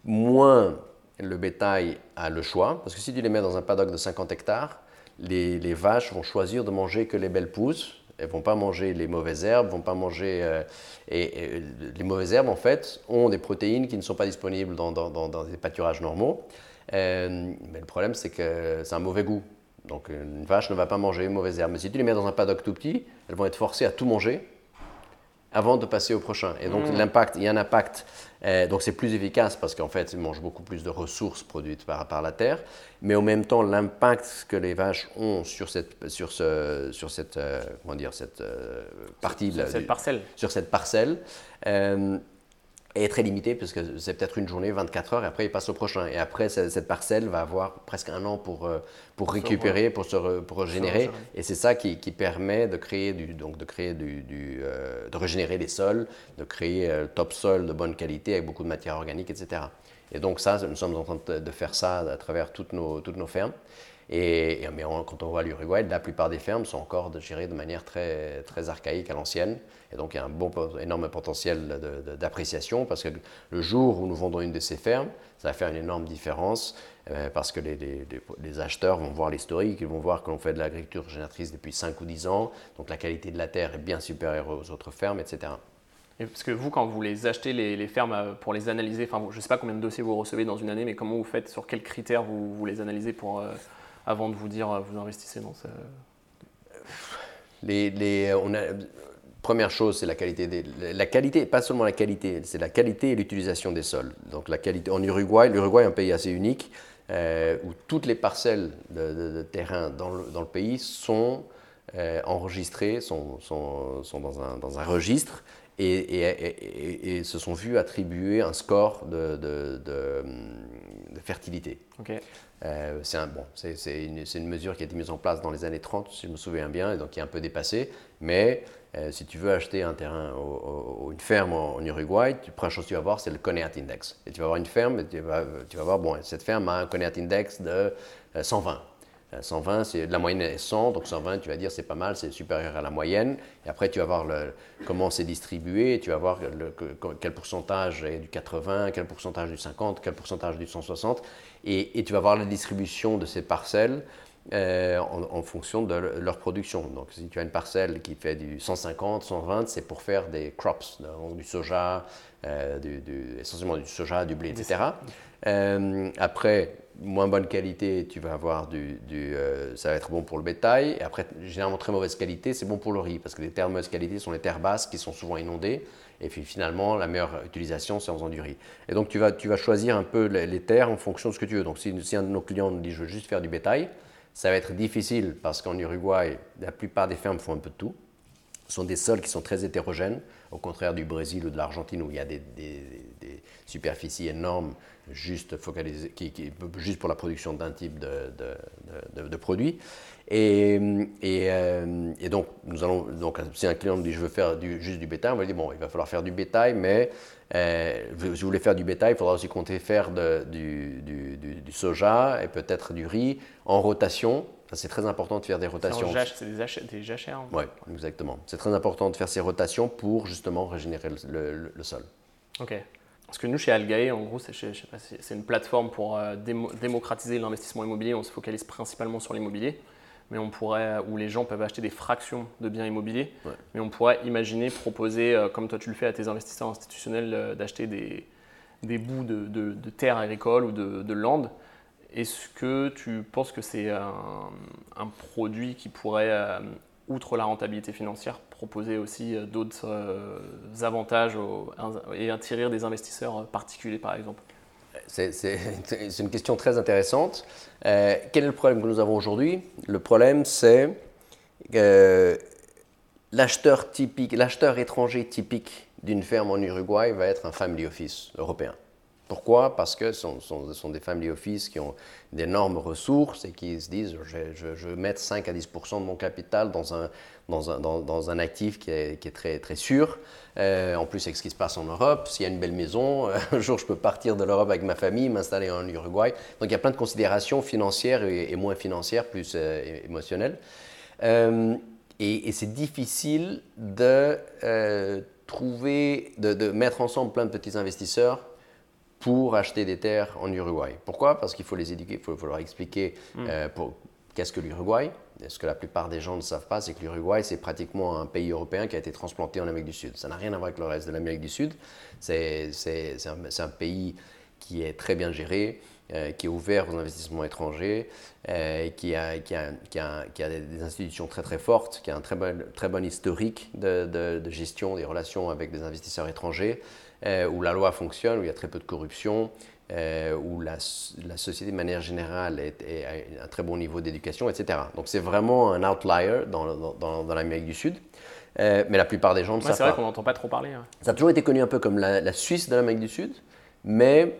moins le bétail a le choix, parce que si tu les mets dans un paddock de 50 hectares, les, vaches vont choisir de manger que les belles pousses, elles vont pas manger les mauvaises herbes, vont pas manger euh, et, les mauvaises herbes en fait ont des protéines qui ne sont pas disponibles dans, des pâturages normaux. Euh, mais le problème c'est que c'est un mauvais goût. Donc une vache ne va pas manger les mauvaises herbes. Mais si tu les mets dans un paddock tout petit, elles vont être forcées à tout manger avant de passer au prochain. Et donc, mm. l'impact, il y a un impact. Euh, donc, c'est plus efficace parce qu'en fait, ils mangent beaucoup plus de ressources produites par, par la terre. Mais en même temps, l'impact que les vaches ont sur cette, sur ce, sur cette, euh, comment dire, cette euh, partie. Sur, cette parcelle. Sur cette parcelle est très limité parce que c'est peut-être une journée, 24 heures, et après il passe au prochain. Et après, cette parcelle va avoir presque un an pour, euh, pour récupérer, pour se pour régénérer. Et c'est ça qui, qui, permet de créer du, donc de créer du, du euh, de régénérer les sols, de créer euh, top sol de bonne qualité avec beaucoup de matière organique, etc. Et donc ça, nous sommes en train de faire ça à travers toutes nos, toutes nos fermes. Et, mais quand on voit l'Uruguay, la plupart des fermes sont encore gérées de manière très, très archaïque à l'ancienne. Et donc il y a un bon, énorme potentiel d'appréciation parce que le jour où nous vendons une de ces fermes, ça va faire une énorme différence euh, parce que les, acheteurs vont voir l'historique, ils vont voir que l'on fait de l'agriculture génératrice depuis 5 ou 10 ans, donc la qualité de la terre est bien supérieure aux autres fermes, etc. Et parce que vous, quand vous les achetez, les, fermes, euh, pour les analyser, enfin, je ne sais pas combien de dossiers vous recevez dans une année, mais comment vous faites, sur quels critères vous, vous les analysez pour, euh, avant de vous dire vous investissez dans ça? Les, les, on a, Première chose, c'est la qualité. Des, la qualité, pas seulement la qualité, c'est la qualité et l'utilisation des sols. Donc la qualité en Uruguay, l'Uruguay est un pays assez unique euh, où toutes les parcelles de, terrain dans le, dans le, pays sont euh, enregistrées, sont, sont, sont dans, un, dans, un, registre et, et, et, se sont vues attribuer un score de, de fertilité. Euh, c'est un, bon, une, une, mesure qui a été mise en place dans les années 30, si je me souviens bien, et donc qui est un peu dépassée. Mais euh, si tu veux acheter un terrain ou une ferme en, Uruguay, la première chose que tu vas voir, c'est le CONEAT Index. Et tu vas avoir une ferme, et tu vas, tu vas voir, bon, cette ferme a un CONEAT Index de 120. Euh, 120, c'est la moyenne est 100, donc 120, tu vas dire c'est pas mal, c'est supérieur à la moyenne. Et après, tu vas voir le, comment c'est distribué, tu vas voir le, quel pourcentage est du 80, quel pourcentage du 50, quel pourcentage du 160. Et, et tu vas voir la distribution de ces parcelles euh, en, fonction de leur production. Donc, si tu as une parcelle qui fait du 150, 120, c'est pour faire des crops, donc du soja, euh, essentiellement du soja, du blé, etc. Euh, après, moins bonne qualité, tu vas avoir du, ça va être bon pour le bétail. Et après, généralement très mauvaise qualité, c'est bon pour le riz, parce que les terres mauvaise qualité sont les terres basses qui sont souvent inondées. Et puis finalement, la meilleure utilisation, c'est en faisant du riz. Et donc, tu vas, tu vas choisir un peu les, terres en fonction de ce que tu veux. Donc, si, un de nos clients nous dit je veux juste faire du bétail, Ça va être difficile parce qu'en Uruguay, la plupart des fermes font un peu de tout. Ce sont des sols qui sont très hétérogènes, au contraire du Brésil ou de l'Argentine où il y a des, superficies énormes juste, focalisées, juste pour la production d'un type de, produit. Et, et, euh, et, donc, nous allons, donc, si un client nous dit je veux faire du, juste du bétail, on va lui dire bon, il va falloir faire du bétail, mais euh, si vous voulez faire du bétail, il faudra aussi compter faire du, du, du, soja et peut-être du riz en rotation. C'est très important de faire des rotations. C'est des, jachères. Oui, exactement. C'est très important de faire ces rotations pour justement régénérer le, le, sol. Ok. Parce que nous, chez Algae, en gros, c'est une plateforme pour euh, démocratiser l'investissement immobilier. On se focalise principalement sur l'immobilier mais on pourrait, où les gens peuvent acheter des fractions de biens immobiliers, mais on pourrait imaginer proposer, euh, comme toi tu le fais à tes investisseurs institutionnels, euh, d'acheter des, des, bouts de, de, terres agricoles ou de, de land. Est-ce que tu penses que c'est un, un, produit qui pourrait, euh, outre la rentabilité financière, proposer aussi d'autres avantages et attirer des investisseurs particuliers par exemple? c'est une question très intéressante. Euh, quel est le problème que nous avons aujourd'hui? Le problème, c'est que l'acheteur typique, l'acheteur étranger typique d'une ferme en Uruguay va être un family office européen. Pourquoi? Parce que ce sont, des family office qui ont d'énormes ressources et qui se disent je, vais mettre 5 à 10% de mon capital dans un, actif qui est, très, sûr. Euh, en plus, avec ce qui se passe en Europe, s'il y a une belle maison, un jour je peux partir de l'Europe avec ma famille, m'installer en Uruguay. Donc il y a plein de considérations financières et, moins financières, plus euh, émotionnelles. Euh, et, c'est difficile de trouver, de mettre ensemble plein de petits investisseurs pour acheter des terres en Uruguay. Pourquoi? Parce qu'il faut les éduquer, il faut, leur expliquer mm. euh, qu'est-ce que l'Uruguay. Ce que la plupart des gens ne savent pas, c'est que l'Uruguay, c'est pratiquement un pays européen qui a été transplanté en Amérique du Sud. Ça n'a rien à voir avec le reste de l'Amérique du Sud. C'est un, un, pays qui est très bien géré, euh, qui est ouvert aux investissements étrangers, euh, qui, a, qui, a, qui, a, qui, a, des institutions très très fortes, qui a un très bon, très bon historique de, de, de gestion des relations avec des investisseurs étrangers. Euh, où la loi fonctionne, où il y a très peu de corruption, euh, où la, société de manière générale est, a un très bon niveau d'éducation, etc. Donc c'est vraiment un outlier dans, dans, l'Amérique du Sud. Euh, mais la plupart des gens ne savent pas. C'est vrai qu'on n'entend pas trop parler. Ça a toujours été connu un peu comme la, la Suisse de l'Amérique du Sud, mais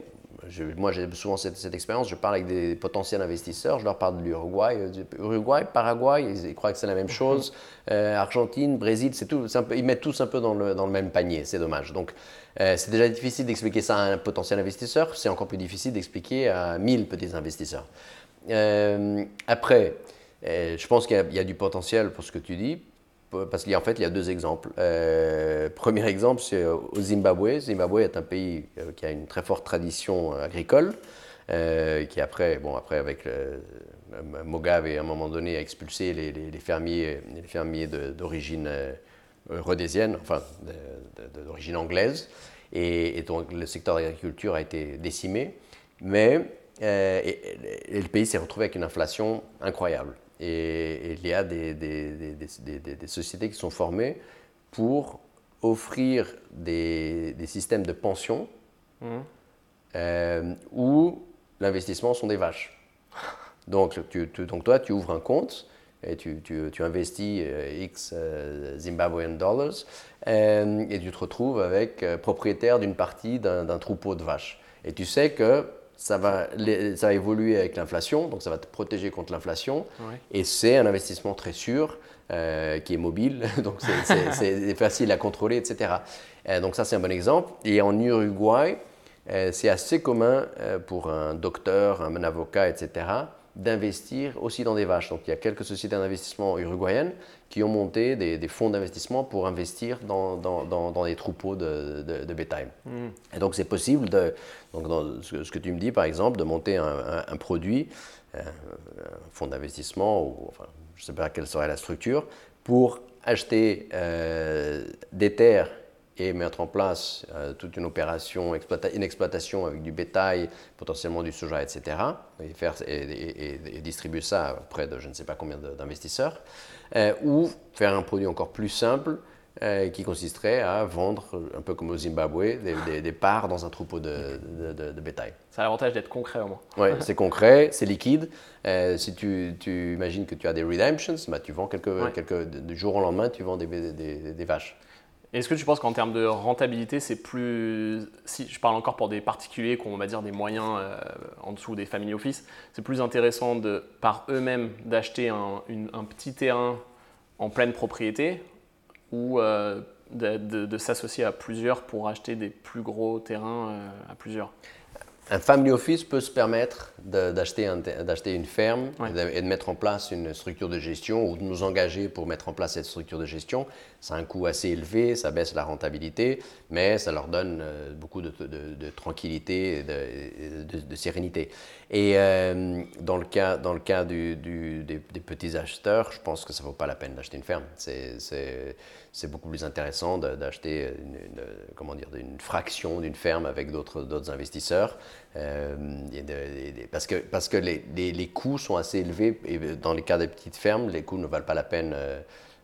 moi, j'ai souvent cette, expérience. Je parle avec des potentiels investisseurs. Je leur parle de l'Uruguay. Euh, Uruguay, Paraguay, ils, croient que c'est la même chose. Euh, Argentine, Brésil, c'est tout. ils mettent tous un peu dans le, dans le même panier. C'est dommage. Donc, euh, c'est déjà difficile d'expliquer ça à un potentiel investisseur. C'est encore plus difficile d'expliquer à 1000 petits investisseurs. après, je pense qu'il y, y, a du potentiel pour ce que tu dis parce qu'en fait, il y a deux exemples. Euh, premier exemple, c'est au Zimbabwe. Zimbabwe est un pays euh, qui a une très forte tradition euh, agricole, qui après, bon, après avec Mugabe, à un moment donné, a expulsé les, fermiers, les fermiers d'origine rhodésienne, enfin d'origine anglaise, et, donc le secteur de l'agriculture a été décimé, mais le pays s'est retrouvé avec une inflation incroyable. Et, il y a des, des, des, sociétés qui sont formées pour offrir des, systèmes de pension mmh. euh, où l'investissement sont des vaches. Donc, tu, donc, toi, tu ouvres un compte et tu, tu, tu investis euh, X euh, Zimbabwean dollars et tu te retrouves avec propriétaire d'une partie d'un troupeau de vaches. Et tu sais que ça va, ça va évoluer avec l'inflation, donc ça va te protéger contre l'inflation. Et c'est un investissement très sûr, euh, qui est mobile, donc c'est facile à contrôler, etc. Euh, donc ça, c'est un bon exemple. Et en Uruguay, euh, c'est assez commun pour un docteur, un avocat, etc., d'investir aussi dans des vaches. Donc il y a quelques sociétés d'investissement uruguayennes qui ont monté des, fonds d'investissement pour investir dans, dans, dans, des troupeaux de, de, bétail. Hmm. Et donc c'est possible, de, donc dans ce, que tu me dis par exemple, de monter un, un, produit, euh, un fonds d'investissement, ou enfin, je ne sais pas quelle serait la structure, pour acheter euh, des terres et mettre en place euh, toute une opération, une exploitation avec du bétail, potentiellement du soja, etc., et, faire, et, distribuer ça auprès de je ne sais pas combien d'investisseurs, euh, ou faire un produit encore plus simple euh, qui consisterait à vendre, un peu comme au Zimbabwe, des, parts dans un troupeau de, bétail. Ça a l'avantage d'être concret au moins. Oui, c'est concret, c'est liquide. Euh, si tu, imagines que tu as des redemptions, bah, tu vends quelques, quelques, du jour au lendemain, tu vends des, des vaches. Est-ce que tu penses qu'en termes de rentabilité, c'est plus, si je parle encore pour des particuliers qui ont, on va dire, des moyens euh, en dessous des family office, c'est plus intéressant de, par eux-mêmes d'acheter un, petit terrain en pleine propriété ou euh, de, s'associer à plusieurs pour acheter des plus gros terrains euh, à plusieurs? Un family office peut se permettre d'acheter une ferme et de mettre en place une structure de gestion ou de nous engager pour mettre en place cette structure de gestion. C'est un coût assez élevé, ça baisse la rentabilité, mais ça leur donne euh, beaucoup de, tranquillité et de, sérénité. Et euh, dans le cas, dans le cas des, petits acheteurs, je pense que ça ne vaut pas la peine d'acheter une ferme. C'est beaucoup plus intéressant d'acheter une, comment dire, une fraction d'une ferme avec d'autres investisseurs. Euh, parce que, parce que les, les, coûts sont assez élevés et dans les cas des petites fermes, les coûts ne valent pas la peine. Euh,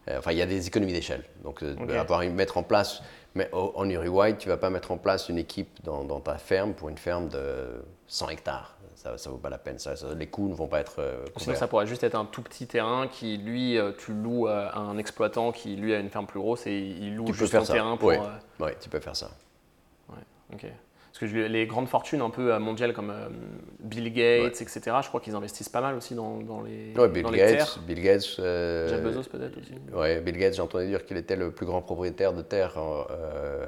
euh, enfin, il y a des économies d'échelle. Donc, avoir, mettre en place, mais en Uruguay, tu ne vas pas mettre en place une équipe dans, dans, ta ferme pour une ferme de 100 hectares. Ça ne vaut pas la peine. Ça, les coûts ne vont pas être. Sinon, ça pourrait juste être un tout petit terrain qui, lui, tu loues à un exploitant qui, lui, a une ferme plus grosse et il loue juste un terrain pour. Oui, tu peux faire ça. Ouais, ok. Parce que les grandes fortunes un peu euh, mondiales comme euh, Bill Gates, etc., je crois qu'ils investissent pas mal aussi dans, les, ouais, Bill Gates, Bill Gates. Euh, Jeff Bezos peut-être aussi. Oui, Bill Gates, j'ai entendu dire qu'il était le plus grand propriétaire de terres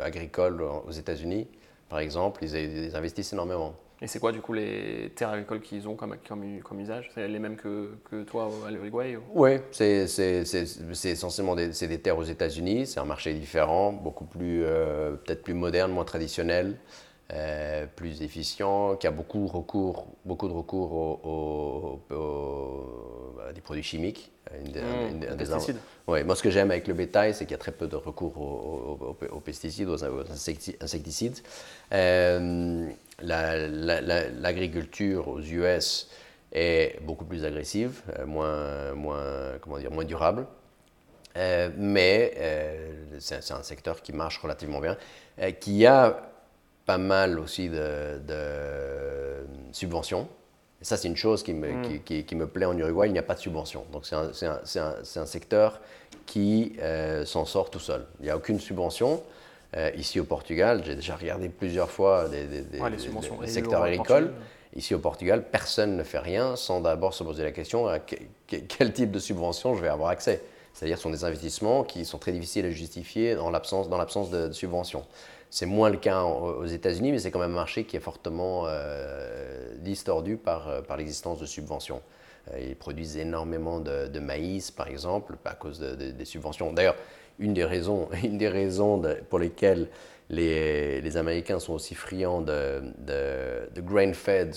agricoles aux États-Unis, par exemple. Ils, investissent énormément. Et c'est quoi du coup les terres agricoles qu'ils ont comme, comme, usage? C'est les mêmes que, que toi à l'Uruguay Oui, c'est essentiellement des, des, terres aux États-Unis. C'est un marché différent, beaucoup plus, peut-être plus moderne, moins traditionnel. Euh, plus efficient, qui a beaucoup, recours, beaucoup de recours à des produits chimiques. Mmh, pesticides. Ouais, moi, ce que j'aime avec le bétail, c'est qu'il y a très peu de recours aux, pesticides, aux insecticides. Euh, l'agriculture aux US est beaucoup plus agressive, euh, moins, moins, comment dire, moins durable. mais c'est un secteur qui marche relativement bien, qui a pas mal aussi de, subventions. Et ça, c'est une chose qui me, mm. qui, me, plaît en Uruguay, il n'y a pas de subvention. Donc c'est un, un, un, secteur qui euh, s'en sort tout seul. Il n'y a aucune subvention. Euh, ici au Portugal, j'ai déjà regardé plusieurs fois des, des, secteurs agricoles. Ici au Portugal, personne ne fait rien sans d'abord se poser la question à quel type de subvention je vais avoir accès? C'est-à-dire ce sont des investissements qui sont très difficiles à justifier dans l'absence de, de subventions. C'est moins le cas aux États-Unis, mais c'est quand même un marché qui est fortement euh, distordu par, euh, par l'existence de subventions. Ils produisent énormément de, maïs, par exemple, à cause des subventions. D'ailleurs, une des raisons, une des raisons pour lesquelles les, Américains sont aussi friands de, grain-fed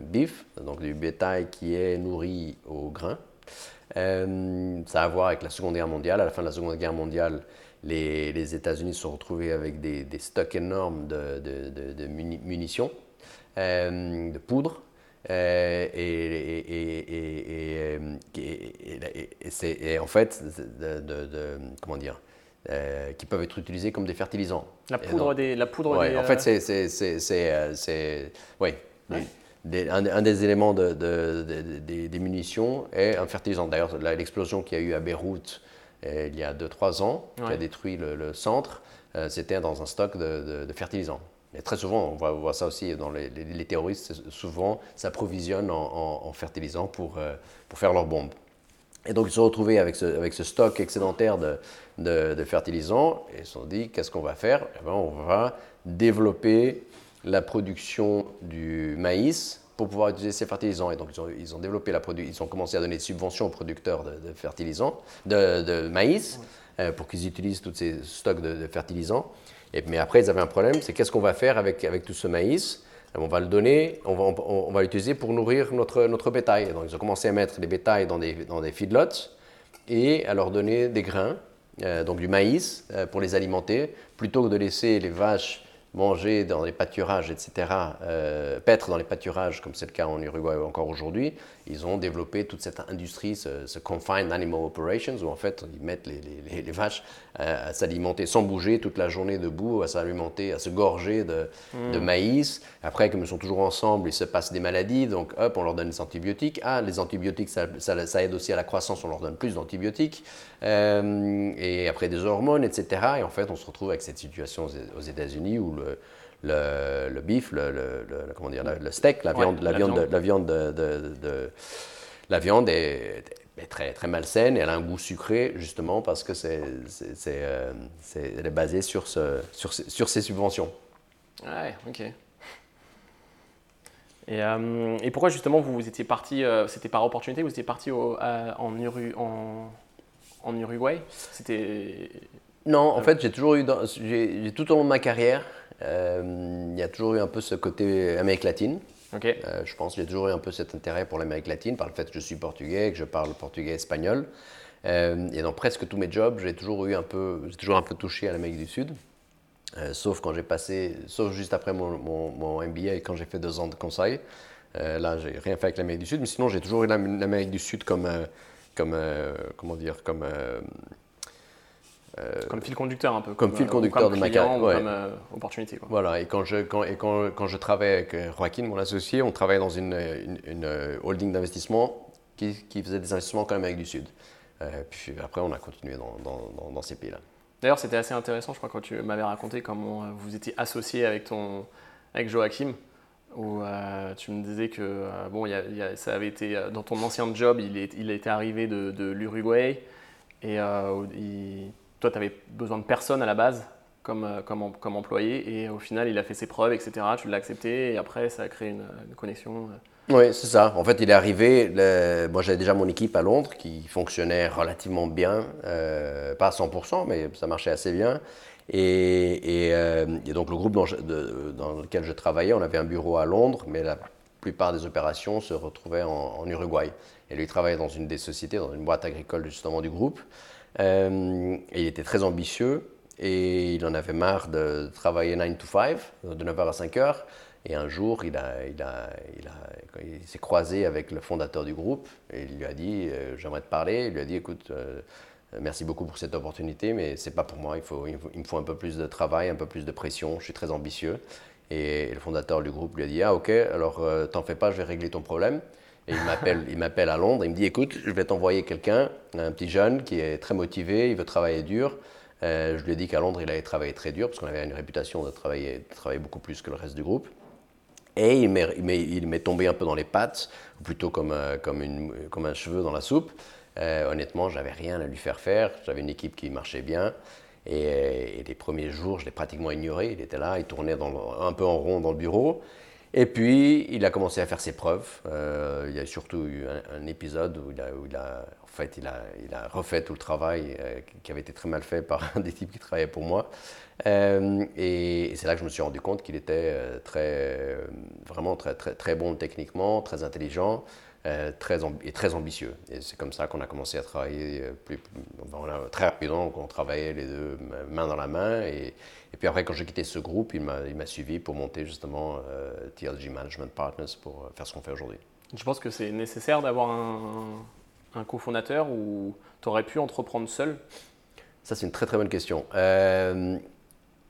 beef, donc du bétail qui est nourri au grain. ça a à voir avec la Seconde Guerre mondiale. À la fin de la Seconde Guerre mondiale, les, États-Unis se sont retrouvés avec des, stocks énormes de, munitions, euh, de poudre. Euh, et, en fait, de, comment dire, euh, qui peuvent être utilisés comme des fertilisants. La poudre des, la poudre En fait, c'est, oui, un, des éléments des munitions est un fertilisant. D'ailleurs, l'explosion qu'il y a eu à Beyrouth euh, il y a 2-3 ans, qui a détruit le, centre, euh, c'était dans un stock de, fertilisants. Et très souvent, on voit, ça aussi dans les, terroristes, souvent s'approvisionnent en, fertilisants pour, euh, pour faire leurs bombes. Et donc ils se sont retrouvés avec ce, avec ce stock excédentaire de, de, fertilisants et ils se sont dit qu'est-ce qu'on va faire? Eh ben, On va développer la production du maïs pour pouvoir utiliser ces fertilisants. Et donc, ils ont, développé la ils ont commencé à donner des subventions aux producteurs de, fertilisants, de, maïs, euh, pour qu'ils utilisent tous ces stocks de, fertilisants. Mais après, ils avaient un problème, c'est qu'est-ce qu'on va faire avec, avec tout ce maïs? On va le donner, on va, l'utiliser pour nourrir notre, notre bétail. donc, ils ont commencé à mettre les bétails dans des, dans des feedlots et à leur donner des grains, euh, donc du maïs, euh, pour les alimenter, plutôt que de laisser les vaches manger dans les pâturages, etc., euh, paître dans les pâturages, comme c'est le cas en Uruguay encore aujourd'hui, ils ont développé toute cette industrie, ce, Confined Animal Operations, où en fait ils mettent les, les, vaches à, s'alimenter sans bouger toute la journée debout, à s'alimenter, à se gorger de, de, hmm. maïs. Après, comme ils sont toujours ensemble, il se passe des maladies, donc hop, on leur donne des antibiotiques. Ah, les antibiotiques, ça, ça, aide aussi à la croissance, on leur donne plus d'antibiotiques. Euh, et après des hormones, etc. Et en fait, on se retrouve avec cette situation aux États-Unis où le, le, le beef, le, le, comment dire, le, steak, la viande, la, viande, la viande, de, de, la viande est, très, très malsaine et elle a un goût sucré justement parce que c'est, c'est, euh, elle est basée sur, ce, sur, sur ces subventions. Ouais, ok. Et, euh, et, pourquoi justement vous étiez parti, euh, c'était par opportunité, vous étiez parti au, en, Uru, en, en, Uruguay? C'était non, en fait, j'ai toujours eu, j'ai, tout au long de ma carrière, euh, il y a toujours eu un peu ce côté Amérique latine. Euh, je pense que j'ai toujours eu un peu cet intérêt pour l'Amérique latine par le fait que je suis portugais, que je parle portugais espagnol. Euh, et dans presque tous mes jobs, j'ai toujours eu un peu, j'ai toujours un peu touché à l'Amérique du Sud. sauf quand j'ai passé, sauf juste après mon, mon, MBA et quand j'ai fait deux ans de conseil. là, j'ai rien fait avec l'Amérique du Sud, mais sinon j'ai toujours eu l'Amérique du Sud comme, comme comment dire, comme euh, comme fil conducteur un peu. Comme, fil euh, conducteur de ma carrière. Comme euh, opportunité. Voilà, et quand je, quand, et quand, quand je travaillais avec Joaquin, mon associé, on travaillait dans une, une, holding d'investissement qui, qui, faisait des investissements quand même avec du Sud. puis après, on a continué dans, dans, dans, ces pays-là. D'ailleurs, c'était assez intéressant, je crois, quand tu m'avais raconté comment vous étiez associé avec, ton, avec Joachim, où tu me disais que bon, y a, ça avait été dans ton ancien job, il, est, il était arrivé de, de l'Uruguay et il toi, tu avais besoin de personne à la base comme, euh, comme, comme, employé et au final, il a fait ses preuves, etc. Tu l'as accepté et après, ça a créé une, connexion. Euh. Oui, c'est ça. En fait, il est arrivé. moi, j'avais déjà mon équipe à Londres qui fonctionnait relativement bien, euh, pas à 100%, mais ça marchait assez bien. Et, donc, le groupe dans, lequel je travaillais, on avait un bureau à Londres, mais la plupart des opérations se retrouvaient en, en Uruguay. Et lui, il travaillait dans une des sociétés, dans une boîte agricole justement du groupe. Euh, il était très ambitieux et il en avait marre de travailler 9 to 5, de 9h à 5h. Et un jour, il, a, il, a, il, a, il s'est croisé avec le fondateur du groupe et il lui a dit euh, J'aimerais te parler. Il lui a dit Écoute, euh, merci beaucoup pour cette opportunité, mais c'est pas pour moi. Il, me faut un peu plus de travail, un peu plus de pression. Je suis très ambitieux. Et, le fondateur du groupe lui a dit Ah, ok, alors t'en fais pas, je vais régler ton problème. Il m'appelle, à Londres, il me dit écoute, je vais t'envoyer quelqu'un, un petit jeune qui est très motivé, il veut travailler dur. Euh, je lui ai dit qu'à Londres, il allait travailler très dur parce qu'on avait une réputation de travailler, beaucoup plus que le reste du groupe. Et il m'est tombé un peu dans les pattes, ou plutôt comme, euh, comme, un cheveu dans la soupe. Euh, honnêtement, j'avais rien à lui faire faire. J'avais une équipe qui marchait bien. Et, les premiers jours, je l'ai pratiquement ignoré. Il était là, il tournait un peu en rond dans le bureau. Et puis, il a commencé à faire ses preuves. Euh, il y a surtout eu un, épisode où, il a, en fait, il a, refait tout le travail euh, qui avait été très mal fait par un des types qui travaillait pour moi. Euh, et, c'est là que je me suis rendu compte qu'il était très, vraiment très, très bon techniquement, très intelligent. Très et très ambitieux. Et c'est comme ça qu'on a commencé à travailler plus, très rapidement, on travaillait les deux main dans la main. Et, et puis après, quand j'ai quitté ce groupe, il m'a suivi pour monter justement euh, TLG Management Partners pour euh, faire ce qu'on fait aujourd'hui. Je pense que c'est nécessaire d'avoir un, un cofondateur ou tu aurais pu entreprendre seul? Ça, c'est une très très bonne question. Euh,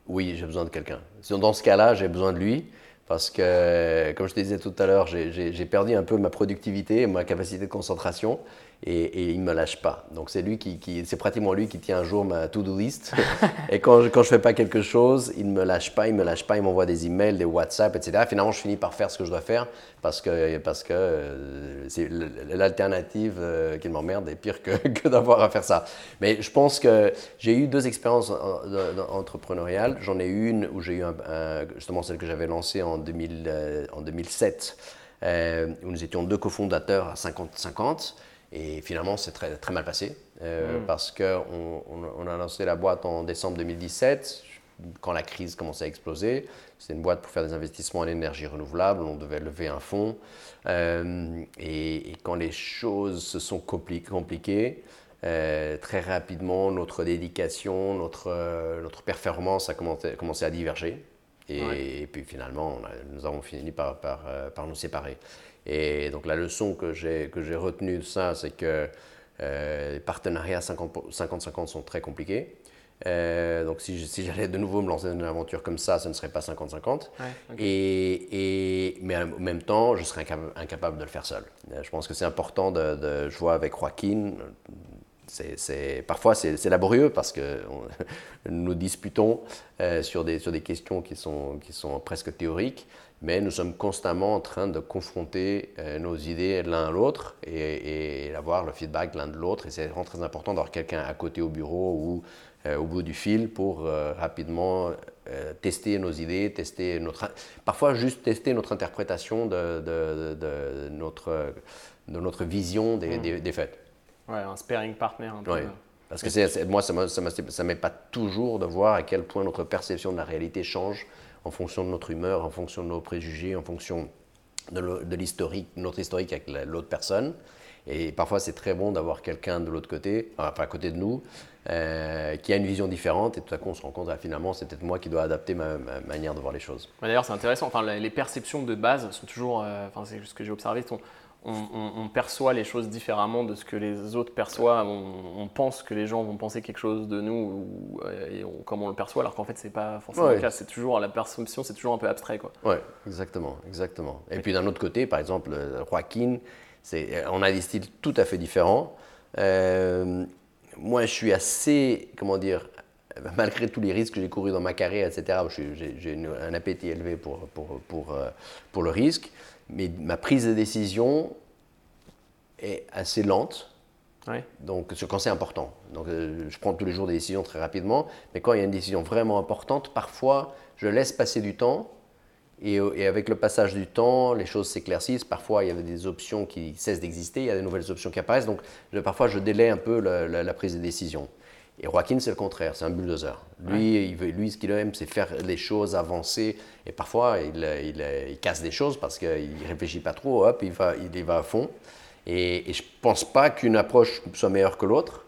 oui, j'ai besoin de quelqu'un. Dans ce cas-là, j'ai besoin de lui parce que, comme je te disais tout à l'heure, j'ai perdu un peu ma productivité, ma capacité de concentration et, il ne me lâche pas. Donc c'est lui qui, c'est pratiquement lui qui tient un jour ma to-do list. et quand, je, quand je fais pas quelque chose, il ne me lâche pas, il me lâche pas, il m'envoie des emails, des WhatsApp, etc. Finalement, je finis par faire ce que je dois faire parce que, parce que euh, l'alternative euh, qui m'emmerde est pire que, que d'avoir à faire ça. Mais je pense que j'ai eu deux expériences entrepreneuriales. J'en ai une où j'ai eu justement celle que j'avais lancée en, 2000, euh, en 2007. où nous étions deux cofondateurs à 50-50. Et finalement, c'est très, très mal passé euh, mm. parce qu'on on, a lancé la boîte en décembre 2017 quand la crise commençait à exploser. C'était une boîte pour faire des investissements en énergie renouvelable. On devait lever un fonds. Euh, et, quand les choses se sont compliquées, euh, très rapidement, notre dédication, notre, notre performance a commencé, commencé à diverger. Et, puis finalement, nous avons fini par, par, par, nous séparer. Et donc la leçon que j'ai retenue de ça, c'est que les partenariats 50-50 sont très compliqués. Euh, donc si, j'allais de nouveau me lancer dans une aventure comme ça, ce ne serait pas 50-50. et, mais en même temps, je serais incapable, de le faire seul. Euh, je pense que c'est important de, jouer avec Joaquin. C'est, parfois c'est, laborieux parce que nous disputons euh, sur, des, sur des questions qui sont, qui sont presque théoriques, mais nous sommes constamment en train de confronter nos idées l'un à l'autre et, et, avoir le feedback l'un de l'autre. Et c'est vraiment très important d'avoir quelqu'un à côté au bureau ou euh, au bout du fil pour euh, rapidement euh, tester nos idées, tester notre, parfois juste tester notre interprétation de, de, notre, de notre vision des, mmh. des, faits. Ouais, un sparing partner un peu. Ouais. Parce que c'est, moi, ça ne m'est pas toujours de voir à quel point notre perception de la réalité change en fonction de notre humeur, en fonction de nos préjugés, en fonction de l'historique, notre historique avec l'autre personne. Et parfois, c'est très bon d'avoir quelqu'un de l'autre côté, enfin à côté de nous, euh, qui a une vision différente. Et tout à coup, on se rend compte, ah, finalement, c'est peut-être moi qui dois adapter ma, manière de voir les choses. D'ailleurs, c'est intéressant. Enfin, les perceptions de base sont toujours, euh, enfin, c'est ce que j'ai observé, on, perçoit les choses différemment de ce que les autres perçoivent. On, pense que les gens vont penser quelque chose de nous ou, euh, et comme on le perçoit, alors qu'en fait, c'est pas forcément le cas. C'est toujours la perception, c'est toujours un peu abstrait, quoi. Ouais, exactement, exactement. Et puis d'un autre côté, par exemple, Joaquin on a des styles tout à fait différents. Euh, moi, je suis assez, comment dire, malgré tous les risques que j'ai courus dans ma carrière, etc., j'ai un appétit élevé pour, pour, pour, euh, pour, le risque, mais ma prise de décision est assez lente. Donc, quand c'est important. Donc, euh, je prends tous les jours des décisions très rapidement, mais quand il y a une décision vraiment importante, parfois, je laisse passer du temps euh, et, avec le passage du temps, les choses s'éclaircissent. Parfois, il y avait des options qui cessent d'exister, il y a de nouvelles options qui apparaissent. Donc, parfois, je délaie un peu la, prise de décision. Et Joaquin, c'est le contraire, c'est un bulldozer. Lui, il veut, lui ce qu'il aime, c'est faire les choses, avancer. Et parfois, il, il, casse des choses parce qu'il ne réfléchit pas trop, hop, il, va, il y va à fond. Et, je ne pense pas qu'une approche soit meilleure que l'autre.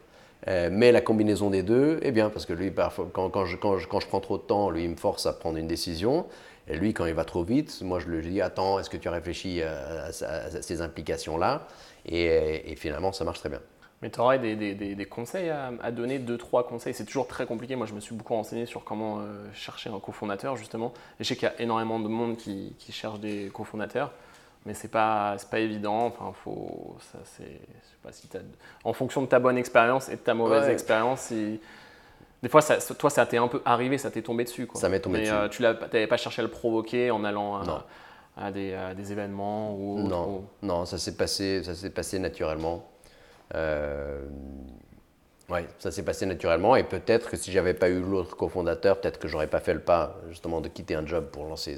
Euh, mais la combinaison des deux est bien parce que lui, parfois, quand, quand, je, quand, je, prends trop de temps, lui, il me force à prendre une décision. Et lui, quand il va trop vite, moi je lui dis Attends, est-ce que tu as réfléchi à, ces implications-là? Et, finalement, ça marche très bien. Mais tu aurais des, conseils à, donner, deux, trois conseils? C'est toujours très compliqué. Moi, je me suis beaucoup renseigné sur comment euh, chercher un cofondateur, justement. Et je sais qu'il y a énormément de monde qui, qui cherche des cofondateurs, mais c'est pas, pas évident. Enfin, faut, ça, c'est, pas si en fonction de ta bonne expérience et de ta mauvaise expérience, si, des fois, ça, toi, ça t'est un peu arrivé, ça t'est tombé dessus. Quoi. Ça m'est tombé dessus. Euh, tu n'avais pas cherché à le provoquer en allant à, des, des, événements ou Non, non ça s'est passé, ça s'est passé naturellement. Euh, ça s'est passé naturellement. Et peut-être que si j'avais pas eu l'autre cofondateur, peut-être que j'aurais pas fait le pas justement de quitter un job pour lancer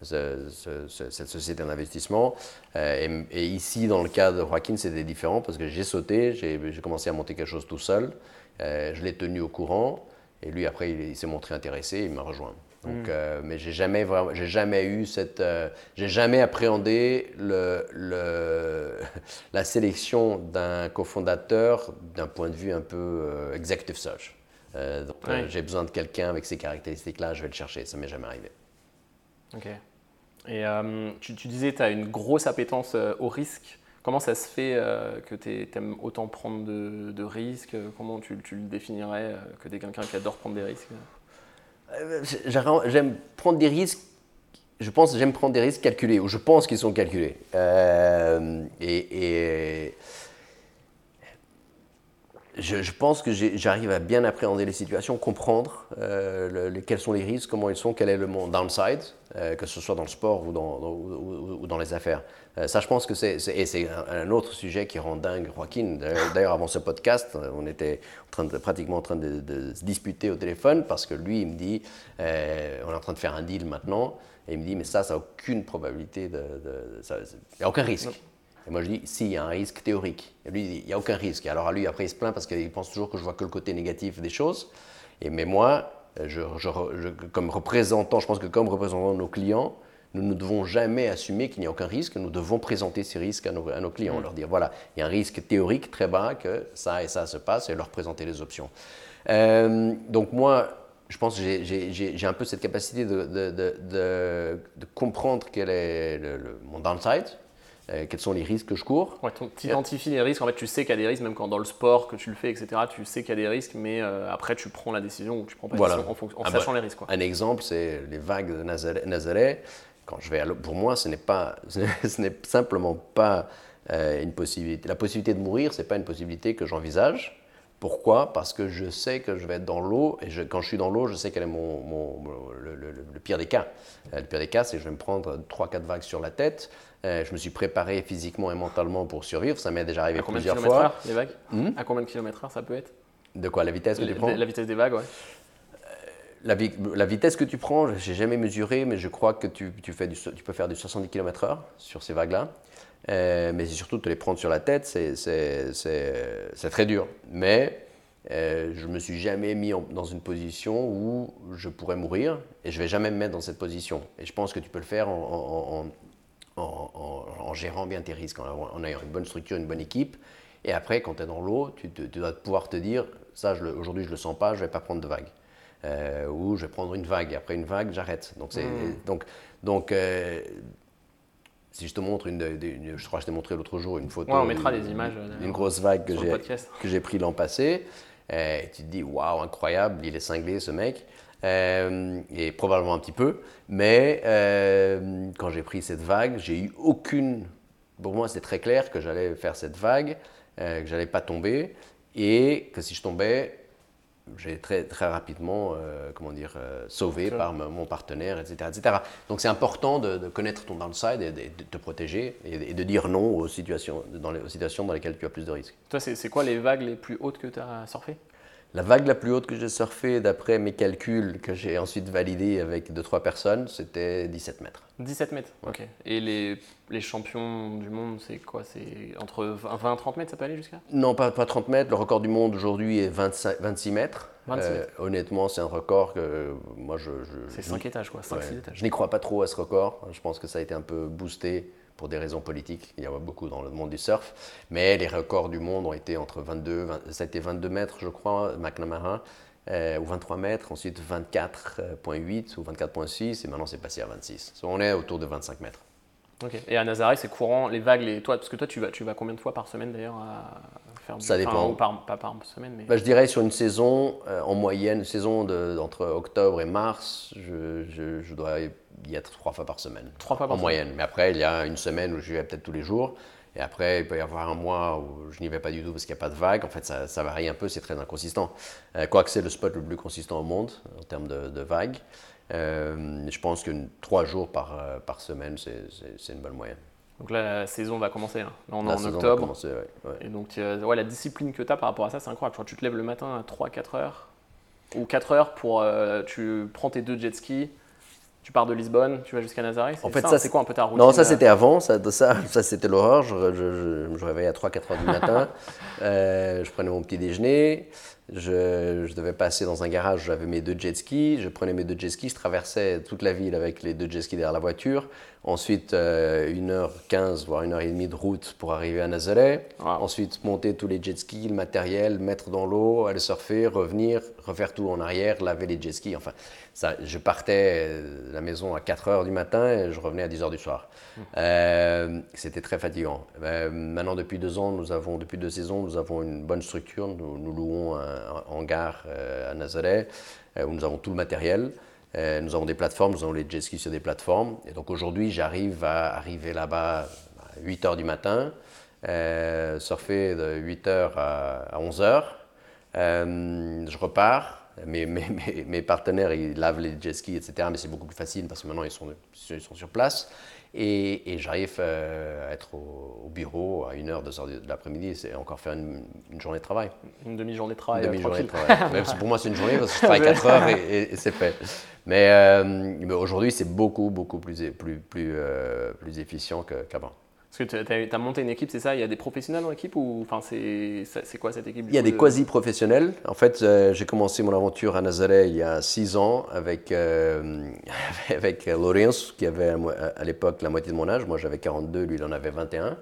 cette société d'investissement. Euh, et, et, ici, dans le cas de Joaquin, c'était différent parce que j'ai sauté, j'ai commencé à monter quelque chose tout seul. Euh, je l'ai tenu au courant et lui après il, s'est montré intéressé, il m'a rejoint. Donc, mm. euh, mais j'ai jamais vraiment, j'ai jamais eu cette, euh, j'ai jamais appréhendé le, le, la sélection d'un cofondateur d'un point de vue un peu executive search. donc j'ai besoin de quelqu'un avec ces caractéristiques-là, je vais le chercher. Ça m'est jamais arrivé. Ok. Et tu, tu, disais, tu as une grosse appétence au risque. Comment ça se fait euh, que tu aimes autant prendre de, risques? Comment tu, le définirais euh, que tu quelqu'un qui adore prendre des risques? euh, J'aime prendre des risques. Je pense j'aime prendre des risques calculés, ou je pense qu'ils sont calculés. et, je, pense que j'arrive à bien appréhender les situations, comprendre quels sont les risques, comment ils sont, quel est le downside, que ce soit dans le sport ou dans, ou dans les affaires. Euh, ça, je pense que c'est, c'est un, autre sujet qui rend dingue Joaquin. D'ailleurs, avant ce podcast, on était en train de, pratiquement en train de, se disputer au téléphone parce que lui, il me dit, euh, on est en train de faire un deal maintenant, et il me dit, mais ça, ça n'a aucune probabilité de... il n'y a aucun risque. Et moi, je dis, si, il y a un risque théorique. Et lui, il dit, il n'y a aucun risque. Et alors, lui, après, il se plaint parce qu'il pense toujours que je vois que le côté négatif des choses. Et, mais moi, je, comme représentant, je pense que comme représentant de nos clients, nous ne devons jamais assumer qu'il n'y a aucun risque. Nous devons présenter ces risques à nos, clients, mm. leur dire voilà, il y a un risque théorique très bas que ça et ça se passe et leur présenter les options. Euh, donc moi, je pense que j'ai- un peu cette capacité de, de- de- de- de comprendre quel est le- le- mon downside, euh, quels sont les risques que je cours. Ouais, tu identifies les risques, en fait tu sais qu'il y a des risques, même quand dans le sport que tu le fais, etc., tu sais qu'il y a des risques, mais euh, après tu prends la décision ou tu prends pas la Voilà. décision en, Ah bah, sachant les risques. Quoi. Un exemple, c'est les vagues de Nazaré. Quand je vais à pour moi, ce n'est pas, ce n'est simplement pas euh, une possibilité. La possibilité de mourir, c'est pas une possibilité que j'envisage. Pourquoi? Parce que je sais que je vais être dans l'eau et je- quand je suis dans l'eau, je sais quel est mon, le, le- pire des cas. Le pire des cas, c'est que je vais me prendre 3-4 vagues sur la tête. Euh, je me suis préparé physiquement et mentalement pour survivre. Ça m'est déjà arrivé À combien de plusieurs kilomètres fois. heure les vagues Hmm À combien de kilomètres heure ça peut être De quoi La vitesse que tu prends la vitesse des vagues, ouais. La, vi- la vitesse que tu prends, j'ai jamais mesuré, mais je crois que tu, tu fais du, so- tu peux faire du 70 km/h sur ces vagues-là. Euh, mais c'est surtout te les prendre sur la tête, c'est- très dur. Mais euh, je me suis jamais mis en- dans une position où je pourrais mourir et je vais jamais me mettre dans cette position. Et je pense que tu peux le faire en, en- en- en- en- en gérant bien tes risques, en, en ayant une bonne structure, une bonne équipe. Et après, quand tu es dans l'eau, tu, dois pouvoir te dire, ça, aujourd'hui, je le sens pas, je vais pas prendre de vague. Euh, ou je vais prendre une vague, et après une vague, j'arrête. Donc, c'est, donc, donc euh, si je te montre une, une- je crois que je t'ai montré l'autre jour une photo Ouais, on mettra d'une- des images, euh, d'une grosse vague que j'ai, pris l'an passé. Et tu te dis, waouh, incroyable, il est cinglé ce mec. Euh, et probablement un petit peu. Mais euh, quand j'ai pris cette vague, j'ai eu aucune. Pour moi, c'est très clair que j'allais faire cette vague, euh, que j'allais pas tomber. Et que si je tombais, j'ai très, très rapidement, euh, comment dire, sauvé par mon partenaire, etc. etc. Donc c'est important de, de connaître ton downside et de, de te protéger et de, dire non aux situations, dans les, aux situations dans lesquelles tu as plus de risques. Toi, c'est quoi les vagues les plus hautes que tu as surfées? La vague la plus haute que j'ai surfée, d'après mes calculs que j'ai ensuite validés avec 2-3 personnes, c'était 17 mètres. 17 mètres, ok. Et les, les champions du monde, c'est quoi? C'est entre 20 et 30 mètres, ça peut aller jusqu'à? Non, pas, pas 30 mètres. Le record du monde aujourd'hui est 25 26 mètres. 26 Euh, honnêtement, c'est un record que moi je. je- C'est je- 5 étages, quoi, 5-6 Ouais. étages. Je n'y crois pas trop à ce record. Je pense que ça a été un peu boosté pour des raisons politiques. Il y en a beaucoup dans le monde du surf. Mais les records du monde ont été entre 22, 20 ça a été 22 mètres, je crois, McNamara, euh, ou 23 mètres, ensuite 24,8 ou 24,6, et maintenant c'est passé à 26. So, on est autour de 25 mètres. Ok. Et à Nazaré, c'est courant, les vagues, les... toi, parce que toi, tu vas, tu vas combien de fois par semaine d'ailleurs à faire du- Ça enfin, dépend. ou par, pas par semaine, mais. Bah, je dirais sur une saison, euh, en moyenne, une saison de, entre octobre et mars, je, je- je dois y être trois fois par semaine. Trois fois par En semaine. moyenne. Mais après, il y a une semaine où je vais peut-être tous les jours. Et après, il peut y avoir un mois où je n'y vais pas du tout parce qu'il n'y a pas de vague. En fait, ça, ça varie un peu, c'est très inconsistant. Euh, Quoique c'est le spot le plus consistant au monde en termes de, de vagues. Euh, je pense que trois jours par, euh, par semaine, c'est- une bonne moyenne. Donc là, la saison va commencer. Là, Là, on est en octobre. commencer, ouais, ouais. Et donc, euh, ouais, la discipline que tu as par rapport à ça, c'est incroyable. Tu te lèves le matin à 3-4 heures. Ou 4 heures pour. tu prends tes deux jet skis, tu pars de Lisbonne, tu vas jusqu'à Nazaré. En fait, ça, c'est quoi un peu ta routine Non, ça euh, c'était avant, ça, ça, ça, c'était l'horreur. Je, je, je, je réveillais à 3-4 heures du matin, Euh, je prenais mon petit déjeuner, je, je devais passer dans un garage, j'avais mes deux jet skis, je prenais mes deux jet skis, je traversais toute la ville avec les deux jet skis derrière la voiture. Ensuite, euh, 1h15, voire 1h30 de route pour arriver à Nazaré. Wow. Ensuite, monter tous les jet skis, le matériel, mettre dans l'eau, aller surfer, revenir, refaire tout en arrière, laver les jet skis. Enfin, ça, je partais de la maison à 4 heures du matin et je revenais à 10 heures du soir. Euh, C'était très fatigant. Euh, maintenant, depuis deux ans, nous avons, depuis deux saisons, nous avons une bonne structure. Nous, nous louons un hangar euh, à Nazaré euh, où nous avons tout le matériel. Euh, nous avons des plateformes, nous avons les jet skis sur des plateformes. Et donc aujourd'hui, j'arrive à arriver là-bas à 8 heures du matin, euh, surfer de 8 heures à, à 11 heures. Euh, je repars. Mes, mes partenaires, ils lavent les jet skis, etc. Mais c'est beaucoup plus facile parce que maintenant, ils sont, ils sont sur place. Et, et j'arrive euh, à être au, au bureau à 1h, 2h de l'après-midi. C'est encore faire une, une journée de travail. Une demi-journée de travail. euh, demi-journée de tranquille. travail. Même si pour moi, c'est une journée parce que je travaille 4 heures et, et- et c'est fait. Mais, euh, mais aujourd'hui, c'est beaucoup, beaucoup plus, plus, plus, euh, plus efficient qu'avant. Parce que tu as, monté une équipe, c'est ça? Il y a des professionnels dans l'équipe ou enfin, c'est quoi cette équipe Il y a coup, des de- quasi-professionnels. En fait, euh, j'ai commencé mon aventure à Nazaré il y a 6 ans avec, euh, avec Lorenzo, qui avait à l'époque la moitié de mon âge. Moi, j'avais 42, lui, il en avait 21.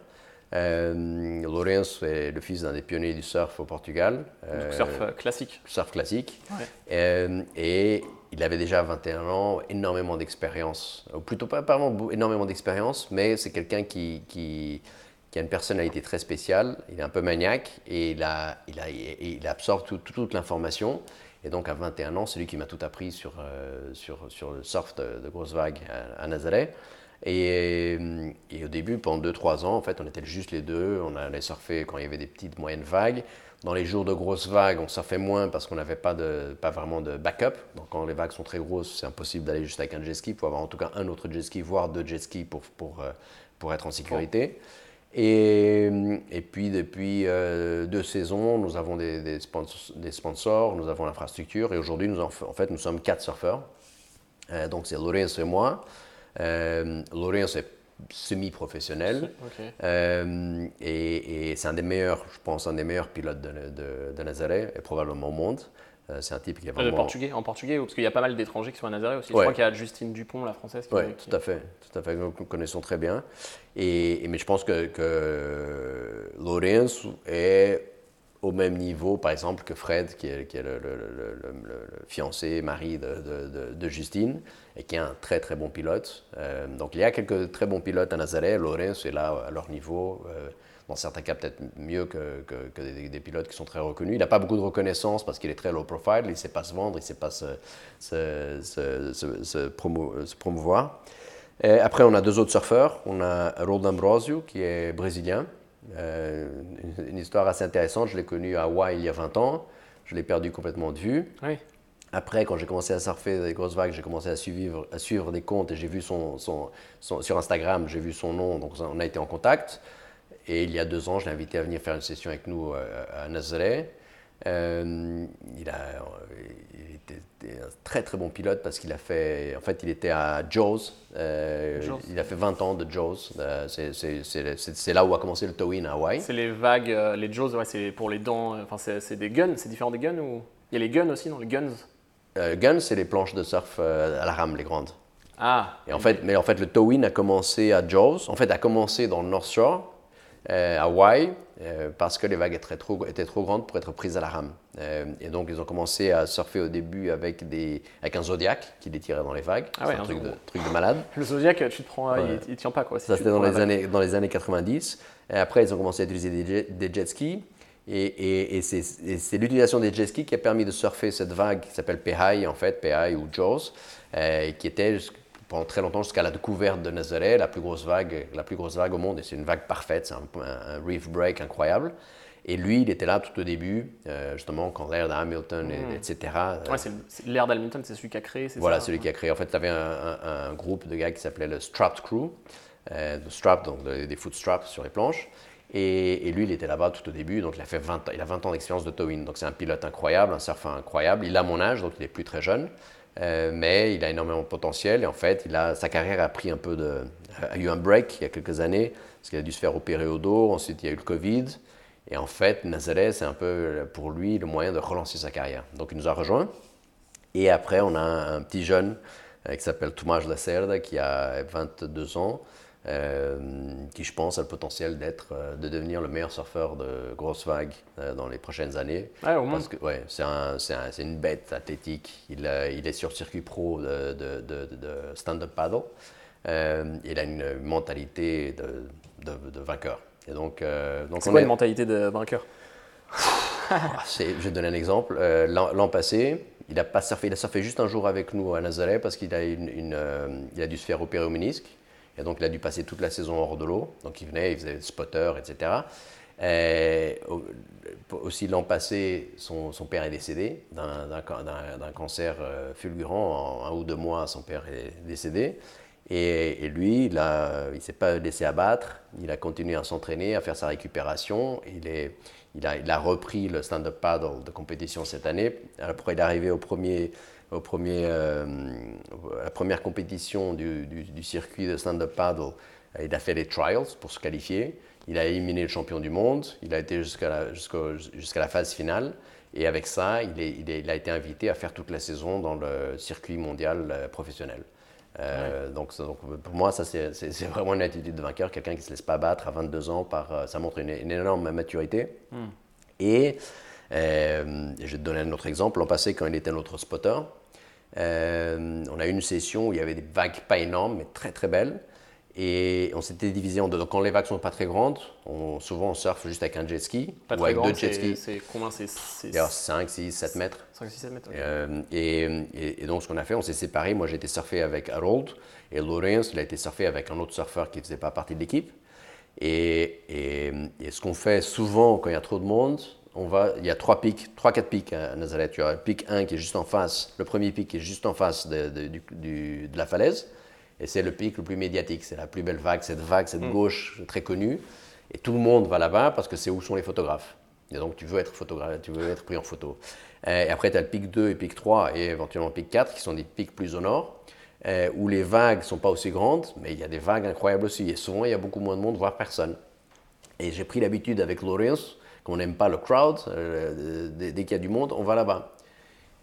Euh, est le fils d'un des pionniers du surf au Portugal. Euh, surf euh, classique. Surf classique. et il avait déjà 21 ans, énormément d'expérience. Ou plutôt pas, vraiment énormément d'expérience, mais c'est quelqu'un qui, qui, a une personnalité très spéciale. Il est un peu maniaque et il, absorbe toute l'information. Et donc à 21 ans, c'est lui qui m'a tout appris sur, sur, le surf de, de grosses vagues à, à Nazareth. Et, au début, pendant 2-3 ans, en fait, on était juste les deux. On allait surfer quand il y avait des petites moyennes vagues. Dans les jours de grosses vagues, on surfait moins parce qu'on n'avait pas, pas vraiment de backup. Donc quand les vagues sont très grosses, c'est impossible d'aller juste avec un jet ski. Il faut avoir en tout cas un autre jet ski, voire deux jet skis pour, pour, euh, pour être en sécurité. Et, et, puis depuis euh, deux saisons, nous avons des, des, sponsors, nous avons l'infrastructure. Et aujourd'hui, nous en, fait, nous sommes quatre surfeurs. Euh, donc c'est Lorenzo et moi. Euh, Lorenzo est semi-professionnel. Euh, et, c'est un des meilleurs, je pense, un des meilleurs pilotes de, de, Nazaré, et probablement au monde. Euh, c'est un type qui est vraiment... portugais, en portugais, parce qu'il y a pas mal d'étrangers qui sont à Nazaré aussi. Je crois qu'il y a Justine Dupont, la française. Oui, tout à fait, tout à fait, nous connaissons très bien. Et, mais je pense que, que Lorenzo est au même niveau, par exemple, que Fred, qui est, le, fiancé, mari de, Justine, et qui est un très très bon pilote. Euh, donc il y a quelques très bons pilotes à Nazareth. Lorenz est là à leur niveau. Euh, dans certains cas, peut-être mieux que, des, pilotes qui sont très reconnus. Il n'a pas beaucoup de reconnaissance parce qu'il est très low profile, il ne sait pas se vendre, il ne sait pas se, promouvoir. Après, on a deux autres surfeurs. On a Rold Ambrosio, qui est brésilien, euh, une histoire assez intéressante. Je l'ai connu à Hawaï il y a 20 ans. Je l'ai perdu complètement de vue. Après, quand j'ai commencé à surfer des grosses vagues, j'ai commencé à suivre, à suivre des comptes et j'ai vu son, son, sur Instagram, j'ai vu son nom, donc on a été en contact. Et il y a deux ans, je l'ai invité à venir faire une session avec nous euh, à Nazaré. Euh, il, a, il était un très très bon pilote parce qu'il a fait, en fait, il était à Jaws. Euh, il a fait 20 ans de Jaws. Euh, c'est là où a commencé le towing à Hawaï. C'est les vagues, les Jaws, ouais, c'est pour les dents. Enfin, c'est des guns, c'est différent des guns ou? Il y a les guns aussi, non Les guns? guns, c'est les planches de surf à la rame, les grandes. Ah. Et en fait, mais en fait, le towing a commencé à Jaws. En fait, a commencé dans le North Shore euh, à Hawaï euh, parce que les vagues étaient trop, étaient trop grandes pour être prises à la rame. Euh, et donc, ils ont commencé à surfer au début avec, des, avec un Zodiac qui les tirait dans les vagues. Ah ouais, un, truc, de, truc de, malade. Le Zodiac, tu te prends, il, ne tient pas quoi. Ça, c'était dans, les années, dans les années 90. Et après, ils ont commencé à utiliser des des jet skis. Et, et, c'est l'utilisation des jet skis qui a permis de surfer cette vague qui s'appelle Pehai, en fait, Pehai ou Jaws, qui était pendant très longtemps jusqu'à la découverte de Nazareth, la plus grosse vague, la plus grosse vague au monde. Et c'est une vague parfaite, c'est un, reef break incroyable. Et lui, il était là tout au début, euh, justement, quand l'ère d'Hamilton, mmh. etc. Ouais, l'ère d'Hamilton, c'est celui qui a créé, c'est Voilà, celui qui a créé. En fait, tu avais un, groupe de gars qui s'appelait le Strapped Crew, euh, strap, donc des foot straps sur les planches. Et, lui, il était là-bas tout au début, donc il a, fait 20, il a 20 ans d'expérience de towing. Donc c'est un pilote incroyable, un surfeur incroyable. Il a mon âge, donc il est plus très jeune. Euh, mais il a énormément de potentiel et en fait, sa carrière a pris un peu de, a eu un break il y a quelques années parce qu'il a dû se faire opérer au dos. Ensuite, il y a eu le Covid et en fait, Nazareth, c'est un peu pour lui le moyen de relancer sa carrière. Donc, il nous a rejoint et après, on a un, petit jeune euh, qui s'appelle Tomás Lacerda qui a 22 ans euh, qui, je pense, a le potentiel d'être, euh, de devenir le meilleur surfeur de grosses vagues euh, dans les prochaines années. Ouais, au Parce que, ouais, c'est, un, c'est, un, c'est une bête athlétique. Il, il est sur circuit pro de, de, de, de stand-up paddle. il a une mentalité de, de, vainqueur. Et donc, donc c'est quoi une mentalité de vainqueur? Ah, Je vais te donner un exemple. l'an, passé, il a pas surfé, il a surfé juste un jour avec nous à Nazareth parce qu'il a, une, une il a dû se faire opérer au ménisque. Et donc, il a dû passer toute la saison hors de l'eau. Donc, il venait, il faisait spotter, etc. Et aussi l'an passé, son, père est décédé d'un cancer euh, fulgurant. En un ou deux mois, son père est décédé. Et, lui, il ne s'est pas laissé abattre. Il a continué à s'entraîner, à faire sa récupération. Il, a, repris le stand-up paddle de compétition cette année. Après, il est arrivé au premier au premier, euh, la première compétition du, circuit de stand-up paddle, il a fait les trials pour se qualifier. Il a éliminé le champion du monde. Il a été jusqu'à la, jusqu'à la phase finale. Et avec ça, il, est, il, a été invité à faire toute la saison dans le circuit mondial euh, professionnel. Euh, donc, donc, pour moi, ça c'est vraiment une attitude de vainqueur, quelqu'un qui ne se laisse pas battre à 22 ans, par, euh, ça montre une, énorme maturité. Hmm. Et euh, je vais te donner un autre exemple. L'an passé, quand il était notre spotter, on a eu une session où il y avait des vagues pas énormes, mais très très belles. Et on s'était divisé en deux. Donc quand les vagues sont pas très grandes, on, souvent on surfe juste avec un jet ski ou avec deux jet skis. C'est combien C'est 5, 6, 7 mètres. 5, 6, 7 mètres. Euh, et, et, donc ce qu'on a fait, on s'est séparés. Moi j'ai été surfer avec Harold et Lawrence, il a été surfer avec un autre surfeur qui ne faisait pas partie de l'équipe. Et, et, ce qu'on fait souvent quand il y a trop de monde, on va, il y a trois pics, trois, quatre pics à Nazareth. Tu as le pic 1 qui est juste en face, le premier pic qui est juste en face de, de, de la falaise. Et c'est le pic le plus médiatique, c'est la plus belle vague, cette vague, cette mm. gauche très connue. Et tout le monde va là-bas parce que c'est où sont les photographes. Et donc tu veux être photographe, tu veux être pris en photo. Et après, tu as le pic 2 et pic 3 et éventuellement le pic 4 qui sont des pics plus au nord, euh, où les vagues ne sont pas aussi grandes, mais il y a des vagues incroyables aussi. Et souvent, il y a beaucoup moins de monde, voire personne. Et j'ai pris l'habitude avec Lawrence, qu'on n'aime pas le crowd, euh, dès qu'il y a du monde, on va là-bas.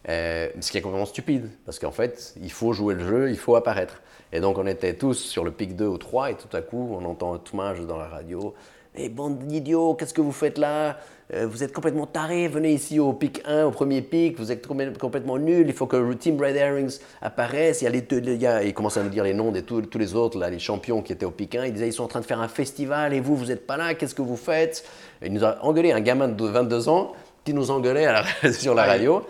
Euh, ce qui est complètement stupide, parce qu'en fait, il faut jouer le jeu, il faut apparaître. Et donc, on était tous sur le pic 2 ou 3, et tout à coup, on entend Toumage dans la radio. Mais bande d'idiots, qu'est-ce que vous faites là? Euh, Vous êtes complètement tarés, venez ici au pic 1, au premier pic, vous êtes complètement nuls, il faut que Team Red Herrings apparaisse. Il, y a les deux, il, commence à nous dire les noms de tous, les autres, là, les champions qui étaient au pic 1. Il disait ils sont en train de faire un festival et vous, vous n'êtes pas là, qu'est-ce que vous faites? Il nous a engueulé, un gamin de 22 ans qui nous engueulait sur la radio.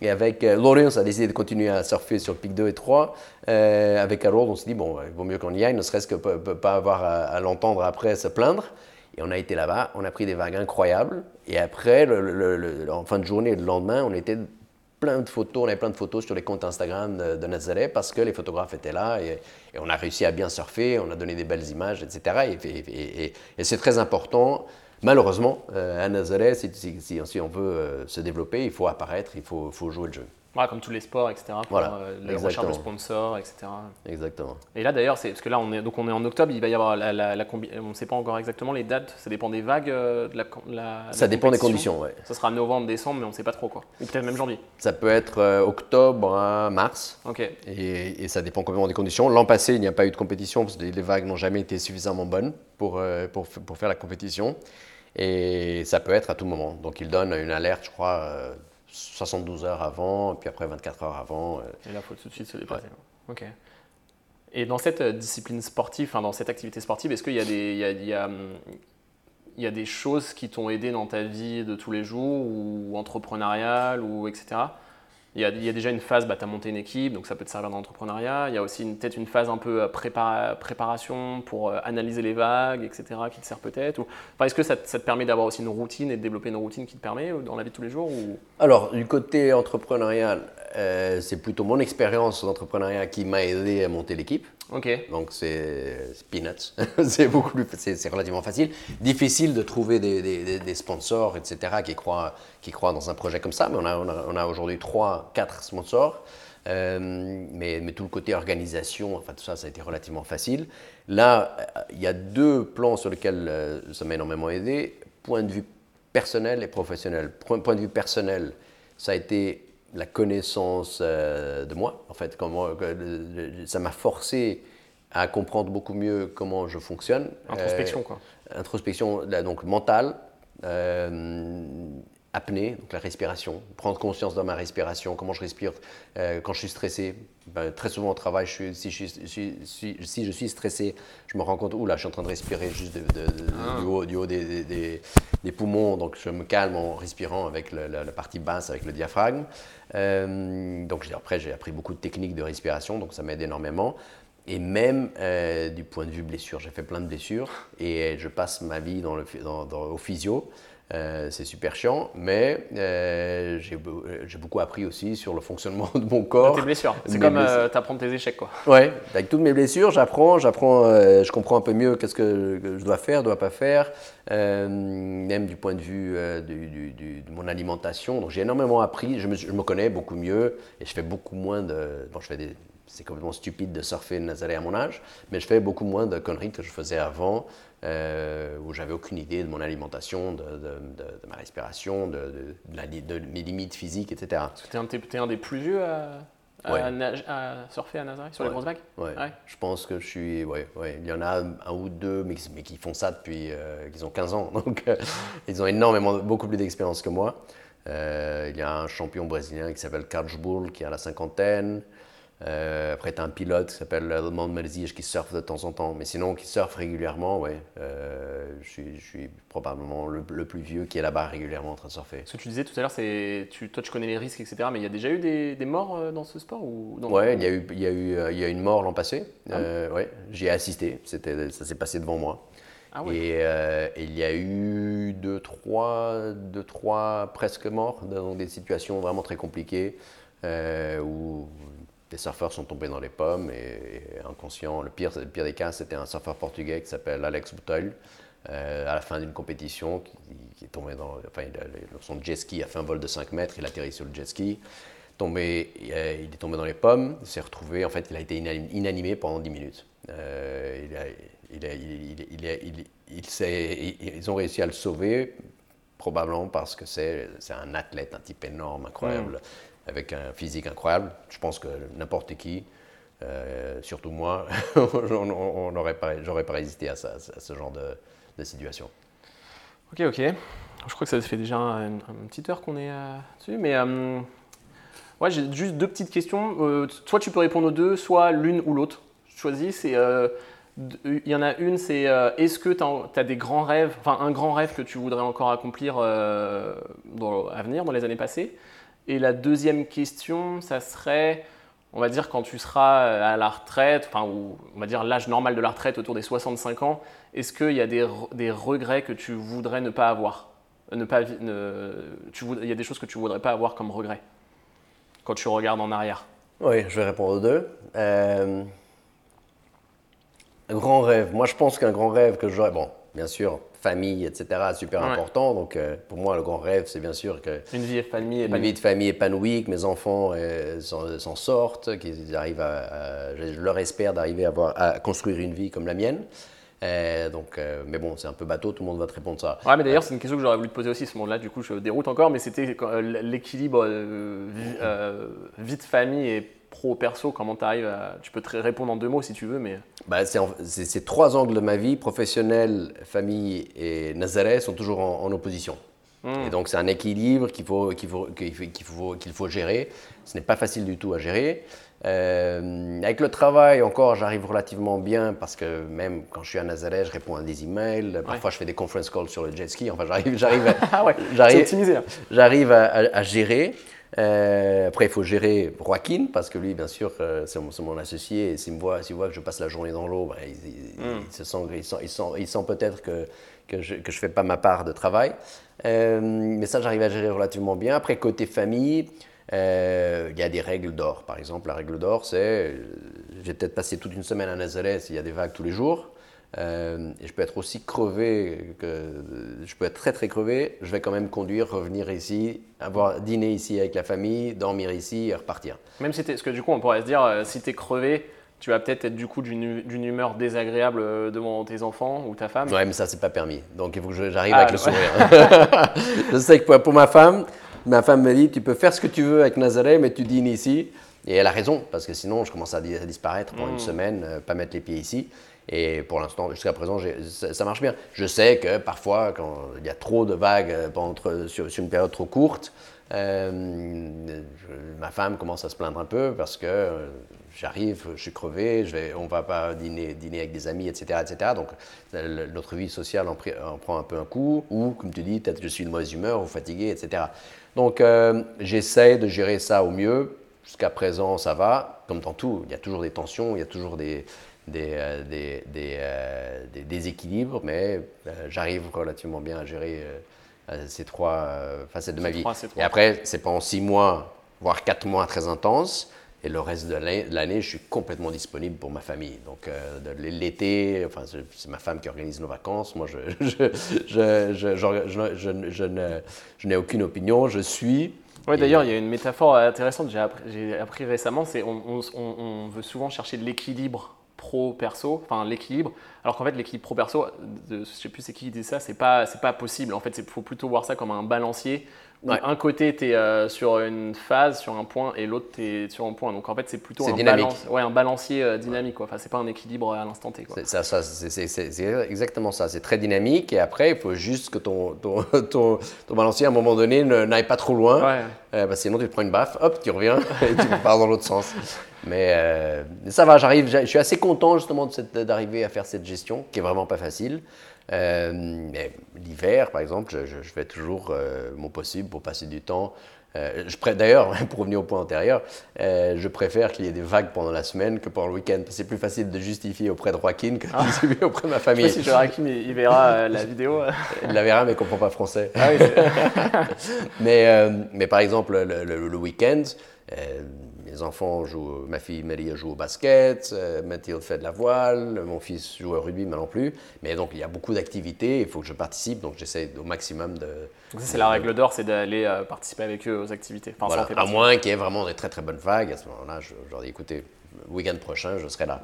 Et avec euh, Lawrence, on a décidé de continuer à surfer sur le pic 2 et 3. Euh, avec Harold, on s'est dit, bon, il vaut mieux qu'on y aille, ne serait-ce que pas avoir à, l'entendre après se plaindre. Et on a été là-bas, on a pris des vagues incroyables. Et après, le, en fin de journée, le lendemain, on était plein de photos, on avait plein de photos sur les comptes Instagram de, de Nazareth parce que les photographes étaient là et, on a réussi à bien surfer, on a donné des belles images, etc. et, et c'est très important Malheureusement, euh, à Nazareth, si, on veut euh, se développer, il faut apparaître, il faut, jouer le jeu. comme tous les sports, etc. Pour euh, les recherches de sponsors, etc. Exactement. Et là, d'ailleurs, c'est parce que là, on est donc on est en octobre, il va y avoir la, la, on ne sait pas encore exactement les dates. Ça dépend des vagues, de la. ça dépend des conditions, ouais. Ça sera novembre, décembre, mais on ne sait pas trop quoi. Ou peut-être même janvier. Ça peut être octobre à mars. Ok. Et, ça dépend complètement des conditions. L'an passé, il n'y a pas eu de compétition parce que les vagues n'ont jamais été suffisamment bonnes pour, pour, pour faire la compétition. Et ça peut être à tout moment. Donc il donne une alerte, je crois, 72 heures avant, puis après 24 heures avant. Euh. Et là, il faut tout de suite se déplacer. Ok. Et dans cette euh, discipline sportive, enfin dans cette activité sportive, est-ce qu'il y a des, il y a, il y a, il y a des choses qui t'ont aidé dans ta vie de tous les jours, ou entrepreneuriale, ou etc. Il y, a, déjà une phase, bah, tu as monté une équipe, donc ça peut te servir dans l'entrepreneuriat. Il y a aussi peut-être une phase un peu euh, préparation pour euh, analyser les vagues, etc., qui te sert peut-être. Enfin, Est-ce que ça, te permet d'avoir aussi une routine et de développer une routine qui te permet euh, dans la vie de tous les jours ou... Alors, du côté entrepreneurial, c'est plutôt mon expérience d'entrepreneuriat qui m'a aidé à monter l'équipe. Ok. Donc c'est peanuts, c'est beaucoup plus, c'est relativement facile. Difficile de trouver des, sponsors, etc., qui croient, qui croient dans un projet comme ça, mais on a, on a, aujourd'hui trois, quatre sponsors. Euh, mais, mais, tout le côté organisation, enfin tout ça, ça a été relativement facile. Là, il y a deux plans sur lesquels euh, ça m'a énormément aidé. Point de vue personnel et professionnel. Point, point de vue personnel, ça a été la connaissance euh, de moi. En fait, comment, ça m'a forcé à comprendre beaucoup mieux comment je fonctionne. Introspection, quoi. Euh, introspection, donc mentale, euh, apnée, donc la respiration, prendre conscience de ma respiration, comment je respire euh, quand je suis stressé. Ben, très souvent au travail, je si, je suis, si, je suis stressé, je me rends compte, là, je suis en train de respirer juste ah. du haut, du haut des, des, poumons, donc je me calme en respirant avec la, partie basse, avec le diaphragme. Euh, donc après, j'ai appris beaucoup de techniques de respiration, donc ça m'aide énormément. Et même euh, du point de vue blessure, j'ai fait plein de blessures et je passe ma vie dans le, dans, au physio. Euh, c'est super chiant, mais euh, j'ai beaucoup appris aussi sur le fonctionnement de mon corps. Tes blessures. C'est comme euh, t'apprendre tes échecs, quoi. Ouais, avec toutes mes blessures, j'apprends, j'apprends, je comprends un peu mieux qu'est-ce que je dois faire, dois pas faire, même du point de vue de mon alimentation. Donc j'ai énormément appris. Je me, je me, connais beaucoup mieux et je fais beaucoup moins de. Bon, je fais des. C'est complètement stupide de surfer Nazaré à mon âge, mais je fais beaucoup moins de conneries que je faisais avant euh, où j'avais aucune idée de mon alimentation, de, ma respiration, de, mes limites physiques, etc. tu es, un des plus vieux à, à, nage- à surfer à Nazaré sur les Ouais. grosses vagues? Ouais. Je pense que je suis. Il y en a un ou deux, mais, qui- mais qui font ça depuis euh, qu'ils ont 15 ans. Donc, euh, ils ont énormément, beaucoup plus d'expérience que moi. Euh, il y a un champion brésilien qui s'appelle Carlos qui a la cinquantaine. Euh, après, tu as un pilote qui s'appelle Edmond Merzige qui surfe de temps en temps. Mais sinon, qui surfe régulièrement, ouais. Euh, je, suis, je suis probablement le, le plus vieux qui est là-bas régulièrement en train de surfer. Ce que tu disais tout à l'heure, c'est tu, toi tu connais les risques, etc. Mais il y a déjà eu des, des morts euh, dans ce sport ou Ouais, il y a eu, il y a eu, euh, il y a une mort l'an passé. Euh, ouais, j'y ai assisté. C'était, ça s'est passé devant moi. Ah ouais. Et euh, il y a eu deux, trois, deux, trois presque morts dans des situations vraiment très compliquées euh, où des surfeurs sont tombés dans les pommes et, et inconscients. Le pire, le pire des cas, c'était un surfeur portugais qui s'appelle Alex Bouteuil. euh, à la fin d'une compétition, qui, est tombé dans. Enfin, son jet ski a fait un vol de 5 mètres, il a atterri sur le jet ski. Tombé, il est tombé dans les pommes, il s'est retrouvé, en fait, il a été inani- inanimé pendant 10 minutes. Ils ont réussi à le sauver, probablement parce que c'est un athlète, un type énorme, incroyable, avec un physique incroyable. Je pense que n'importe qui, euh, surtout moi, on- pas, j'aurais pas résisté à, ça, à ce genre de, situation. Ok, ok. Je crois que ça fait déjà un, un petite heure qu'on est euh, dessus. Mais euh, ouais, j'ai juste deux petites questions. Euh, soit tu peux répondre aux deux, soit l'une ou l'autre. Choisis. Euh, il y en a une, c'est euh, est-ce que tu as, des grands rêves, enfin un grand rêve que tu voudrais encore accomplir euh, à venir, dans les années passées? Et la deuxième question, ça serait, on va dire, quand tu seras à la retraite, enfin, ou on va dire l'âge normal de la retraite autour des 65 ans, est-ce qu'il y a des, re- des regrets que tu voudrais ne pas avoir? Pas, vi- ne- voud- Il y a des choses que tu voudrais pas avoir comme regrets quand tu regardes en arrière? Oui, je vais répondre aux deux. Euh, un grand rêve. Moi, je pense qu'un grand rêve que j'aurais, bon, bien sûr, famille, etc., super Ouais. important. Donc, euh, pour moi, le grand rêve, c'est bien sûr que Une vie famille une épanouie. vie de famille épanouie, que mes enfants euh, s'en sortent, qu'ils arrivent à, à- je leur espère d'arriver à, avoir- à construire une vie comme la mienne. Euh, donc, euh, mais bon, c'est un peu bateau, tout le monde va te répondre ça. Ouais, mais d'ailleurs, c'est une question que j'aurais voulu te poser aussi ce moment-là. Du coup, je déroute encore, mais c'était l'équilibre euh, vie, euh, vie de famille et pro-perso. Comment tu arrives à. Tu peux te répondre en deux mots si tu veux, mais. Bah, c'est en- trois angles de ma vie, professionnel, famille et Nazareth, sont toujours en, en opposition. Hmm. Et donc c'est un équilibre qu'il faut, qu'il faut, qu'il faut, faut, gérer. Ce n'est pas facile du tout à gérer. Euh, avec le travail, encore, j'arrive relativement bien parce que même quand je suis à Nazareth, je réponds à des emails. Parfois, je fais des conference calls sur le jet ski. Enfin, j'arrive, j'arrive, à- Ah j'arrive, hein. j'arrive à gérer. Euh, après, il faut gérer Joaquin parce que lui, bien sûr, euh, c'est mon, associé. Et s'il me voit, s'il voit que je passe la journée dans l'eau, ben, il, il- il se sent, il sent, il sent, il sent peut-être que, que je ne fais pas ma part de travail. Euh, mais ça, j'arrive à gérer relativement bien. Après, côté famille, il y a des règles d'or. Par exemple, la règle d'or, c'est j'ai peut-être passé toute une semaine à Nazareth, il y a des vagues tous les jours. Euh, et je peux être aussi crevé, que, je peux être très très crevé, je vais quand même conduire, revenir ici, avoir dîner ici avec la famille, dormir ici et repartir. Même si parce que du coup, on pourrait se dire, euh, si tu es crevé, tu vas peut-être être du coup d'une humeur désagréable euh, devant tes enfants ou ta femme. Ouais, mais ça, c'est pas permis. Donc, il faut que j'arrive Ah, avec le ouais. sourire. je sais que pour, pour ma femme, ma femme me dit tu peux faire ce que tu veux avec Nazareth, mais tu dînes ici. Et elle a raison, parce que sinon, je commence à, di- à disparaître pendant une semaine, euh, pas mettre les pieds ici. Et pour l'instant, jusqu'à présent, ça, marche bien. Je sais que parfois, quand il y a trop de vagues euh, sur, une période trop courte, euh, ma femme commence à se plaindre un peu parce que euh, j'arrive, je suis crevé, on va pas dîner, avec des amis, etc. etc. Donc notre vie sociale en, prend un peu un coup, ou comme tu dis, peut-être je suis de mauvaise humeur ou fatigué, etc. Donc j'essaie de gérer ça au mieux. Jusqu'à présent, ça va. Comme dans tout, il y a toujours des tensions, il y a toujours des, des, euh, des, des, euh, des déséquilibres, mais euh, j'arrive relativement bien à gérer ces trois facettes de ma vie. trois, ces trois. Et après, c'est pendant six mois, voire quatre mois très intenses. Et le reste de l'année, je suis complètement disponible pour ma famille. Donc, euh, l'été, enfin, c'est ma femme qui organise nos vacances. Moi, je, n'ai aucune opinion. Je suis. Et- d'ailleurs, il y a une métaphore intéressante que j'ai appris, récemment, c'est on- on veut souvent chercher de l'équilibre pro-perso, enfin l'équilibre, alors qu'en fait l'équilibre pro-perso, je sais plus c'est qui dit ça, c'est pas, pas possible. En fait, il faut plutôt voir ça comme un balancier où Ouais. un côté, tu es sur une phase, sur un point, et l'autre, tu es sur un point. Donc en fait, c'est plutôt un, dynamique. balance- ouais, un balancier euh, dynamique. Quoi. Enfin, c'est pas un équilibre à l'instant T. C'est exactement ça. C'est très dynamique et après, il faut juste que ton, ton, ton, ton balancier, à un moment donné, n'aille pas trop loin. Ouais. Euh, que sinon, tu te prends une baffe, hop, tu reviens et tu pars dans l'autre sens. Mais euh, ça va, j'arrive, je suis assez content justement d'arriver à faire cette gestion qui est vraiment pas facile. Euh, mais l'hiver, par exemple, je, je- je fais toujours euh, mon possible pour passer du temps. Euh, D'ailleurs, pour revenir au point antérieur, euh, je préfère qu'il y ait des vagues pendant la semaine que pendant le week-end. C'est plus facile de justifier auprès de Joaquin que de justifier auprès de ma Je sais famille. pas si Joachim il, il verra euh, la vidéo. Il la verra, mais il ne comprend pas français. Ah oui, Mais, mais par exemple, le, le- le week-end, euh, mes enfants jouent, ma fille Marie joue au basket, euh, Mathilde fait de la voile, mon fils joue au rugby, mais non plus. Mais donc, il y a beaucoup d'activités, il faut que je participe, donc j'essaie au maximum de. Donc ça, c'est la règle d'or, c'est d'aller euh, participer avec eux aux activités. Enfin, Voilà, à moins qu'il y ait vraiment des très très bonnes vagues, à ce moment-là, je, je leur dis écoutez, week-end prochain, je serai là.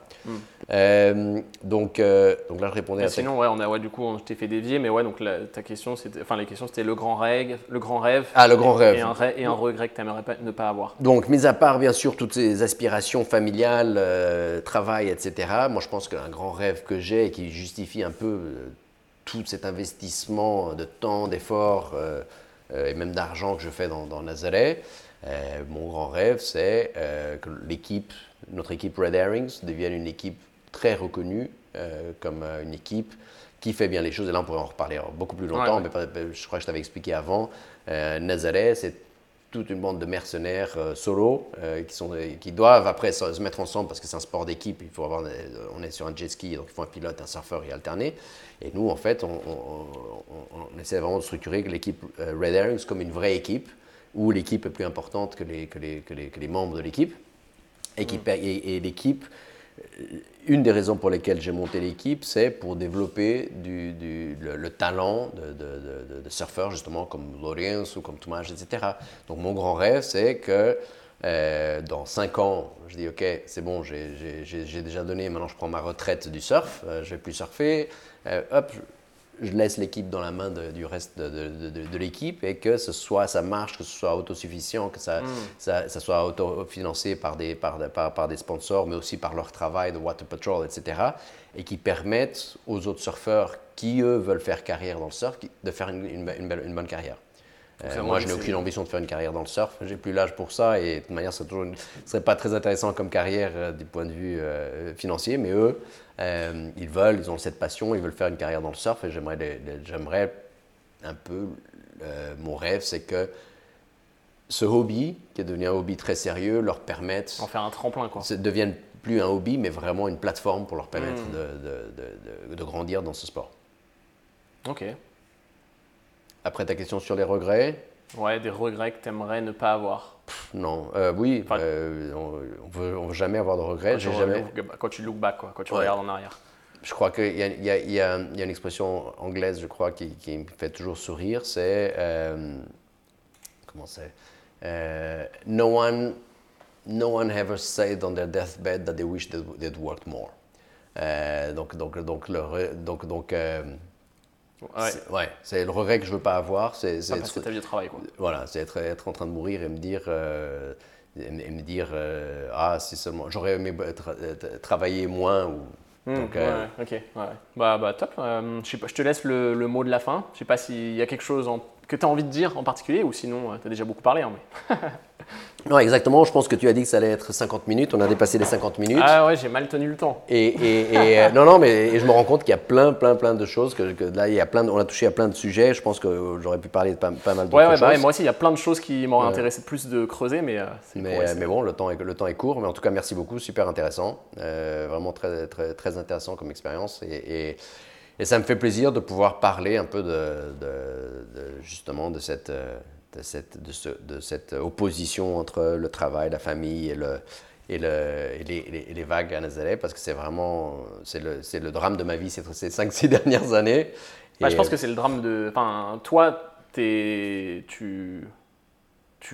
Euh, donc, euh, donc là, je répondais Mais à ta sinon, ouais, on a, ouais, du coup, on t'ai fait dévier, mais ouais, donc la- ta question, c'était, enfin, les questions, c'était le grand rêve, le grand rêve. Ah, le grand et, rêve. Et un, rêve- et un regret que tu aimerais ne pas avoir. Donc, mis à part bien sûr toutes ces aspirations familiales, euh, travail, etc., moi je pense qu'un grand rêve que j'ai et qui justifie un peu tout cet investissement de temps, d'efforts et même d'argent que je fais dans, dans Nazareth, mon grand rêve c'est que l'équipe, notre équipe Red Herrings devienne une équipe très reconnue euh, comme euh, une équipe qui fait bien les choses. Et là, on pourrait en reparler beaucoup plus longtemps, Ouais, ouais. mais je crois que je t'avais expliqué avant. Euh, Nazareth, c'est toute une bande de mercenaires euh, solo euh, qui, sont, qui doivent après se, mettre ensemble parce que c'est un sport d'équipe. Il faut avoir, on est sur un jet ski, donc il faut un pilote, un surfeur et alterner. Et nous, en fait, on, on- on- on essaie vraiment de structurer l'équipe Red Herrings comme une vraie équipe où l'équipe est plus importante que les, que les, que les, que les membres de l'équipe. Et, qui et- l'équipe, euh, une des raisons pour lesquelles j'ai monté l'équipe, c'est pour développer le, le talent de, surfeurs, justement, comme Lorenz ou comme Tomas, etc. Donc, mon grand rêve, c'est que euh, dans 5 ans, je dis, OK, c'est bon, j'ai déjà donné, maintenant je prends ma retraite du surf, euh, je vais plus surfer. Euh, hop, je laisse l'équipe dans la main de- du reste de, de- l'équipe et que ce soit, ça marche, que ce soit autosuffisant, que ça, ça, ça soit autofinancé par des, par, par, par des sponsors, mais aussi par leur travail de Water Patrol, etc. Et qui permettent aux autres surfeurs qui, eux, veulent faire carrière dans le surf, de faire une, une, une belle- une bonne carrière. Euh, moi, je n'ai aucune ambition de faire une carrière dans le surf. J'ai plus l'âge pour ça et de toute manière, ce ne serait pas très intéressant comme carrière euh, du point de vue euh, financier. Mais eux, euh, ils veulent, ils ont cette passion, ils veulent faire une carrière dans le surf et j'aimerais, j'aimerais un peu, euh, mon rêve, c'est que ce hobby, qui est devenu un hobby très sérieux, leur permette, En faire un tremplin, quoi. ne devienne plus un hobby, mais vraiment une plateforme pour leur permettre Mm. de- de- de- de grandir dans ce sport. Ok. Après ta question sur les regrets, Ouais, des regrets que tu aimerais ne pas avoir. Non, euh, oui, Enfin- euh, on ne veut, on veut jamais avoir de regrets. Quand tu, jamais, look- quand tu look back, quoi, quand tu Ouais. regardes en arrière. je crois qu'il y a, y, y y une expression anglaise, je crois, qui, qui me fait toujours sourire. C'est euh, comment c'est No one, no one ever said on their deathbed that they wish they, they'd worked more. Donc, donc, donc, le donc, donc, Ouais, c'est- ouais, c'est le regret que je veux pas avoir. C'est, pas c'est passer ta vie de travail, quoi. Voilà, c'est être, être en train de mourir et me dire, euh, et me dire euh, ah, si seulement j'aurais aimé tra- tra- travailler moins. Ou, Hmm, donc, euh, ouais, ok, ouais. Bah, bah top. Je, te laisse le, le mot de la fin. Je sais pas s'il y a quelque chose en- que tu as envie de dire en particulier ou sinon tu as déjà beaucoup parlé. hein, mais... Non, exactement. Je pense que tu as dit que ça allait être 50 minutes. On a dépassé les 50 minutes. Ah ouais, j'ai mal tenu le temps. Et, et- et, euh, non, non, mais et je me rends compte qu'il y a plein, plein, plein de choses. Que, que là, il y a plein de- on a touché à plein de sujets. Je pense que j'aurais pu parler de pas, pas mal d'autres Ouais, ouais, choses. bah ouais, moi aussi, il y a plein de choses qui m'auraient Ouais. intéressé plus de creuser, mais euh, c'est Mais, mais bon, le temps, est, le temps est court. Mais en tout cas, merci beaucoup. Super intéressant. Euh, vraiment très, très, très intéressant comme expérience. Et, ça me fait plaisir de pouvoir parler un peu de, de- de- justement de cette, euh, de, cette, de, ce- de cette opposition entre le travail, la famille et, le, et, le, et, les, et les- et les vagues à Nazareth. Parce que c'est vraiment c'est le, drame de ma vie ces, ces 5-6 dernières années. Bah, je pense que c'est le drame de. Enfin, toi, tu,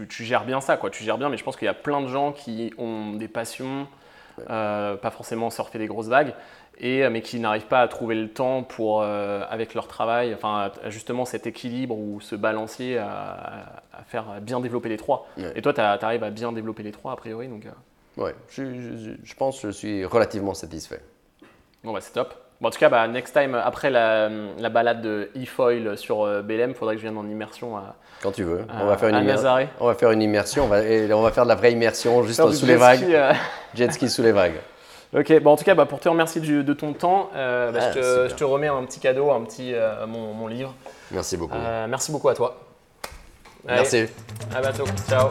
tu gères bien ça, quoi. Tu gères bien, mais je pense qu'il y a plein de gens qui ont des passions, euh, pas forcément surfer des grosses vagues, et, mais qui n'arrivent pas à trouver le temps pour, avec leur travail, enfin justement cet équilibre ou ce balancier à, faire bien développer les trois. Et toi, tu arrives à bien développer les trois a priori. Donc, Oui, je, je, pense que je suis relativement satisfait. Bon, bah, c'est top. Bon, en tout cas, bah, next time, après la, la balade de e-foil sur euh, BLM, il faudrait que je vienne en immersion à. Quand tu veux. on, va faire une on va faire une immersion. On va, et on va faire de la vraie immersion juste sous les vagues. Euh. jet ski sous les vagues. Ok, bon, en tout cas, bah, pour te remercier de ton temps, euh, bah, je, te, je, te, remets un petit cadeau, un petit, mon, mon, livre. Merci beaucoup. merci beaucoup à toi. merci. À bientôt. Ciao.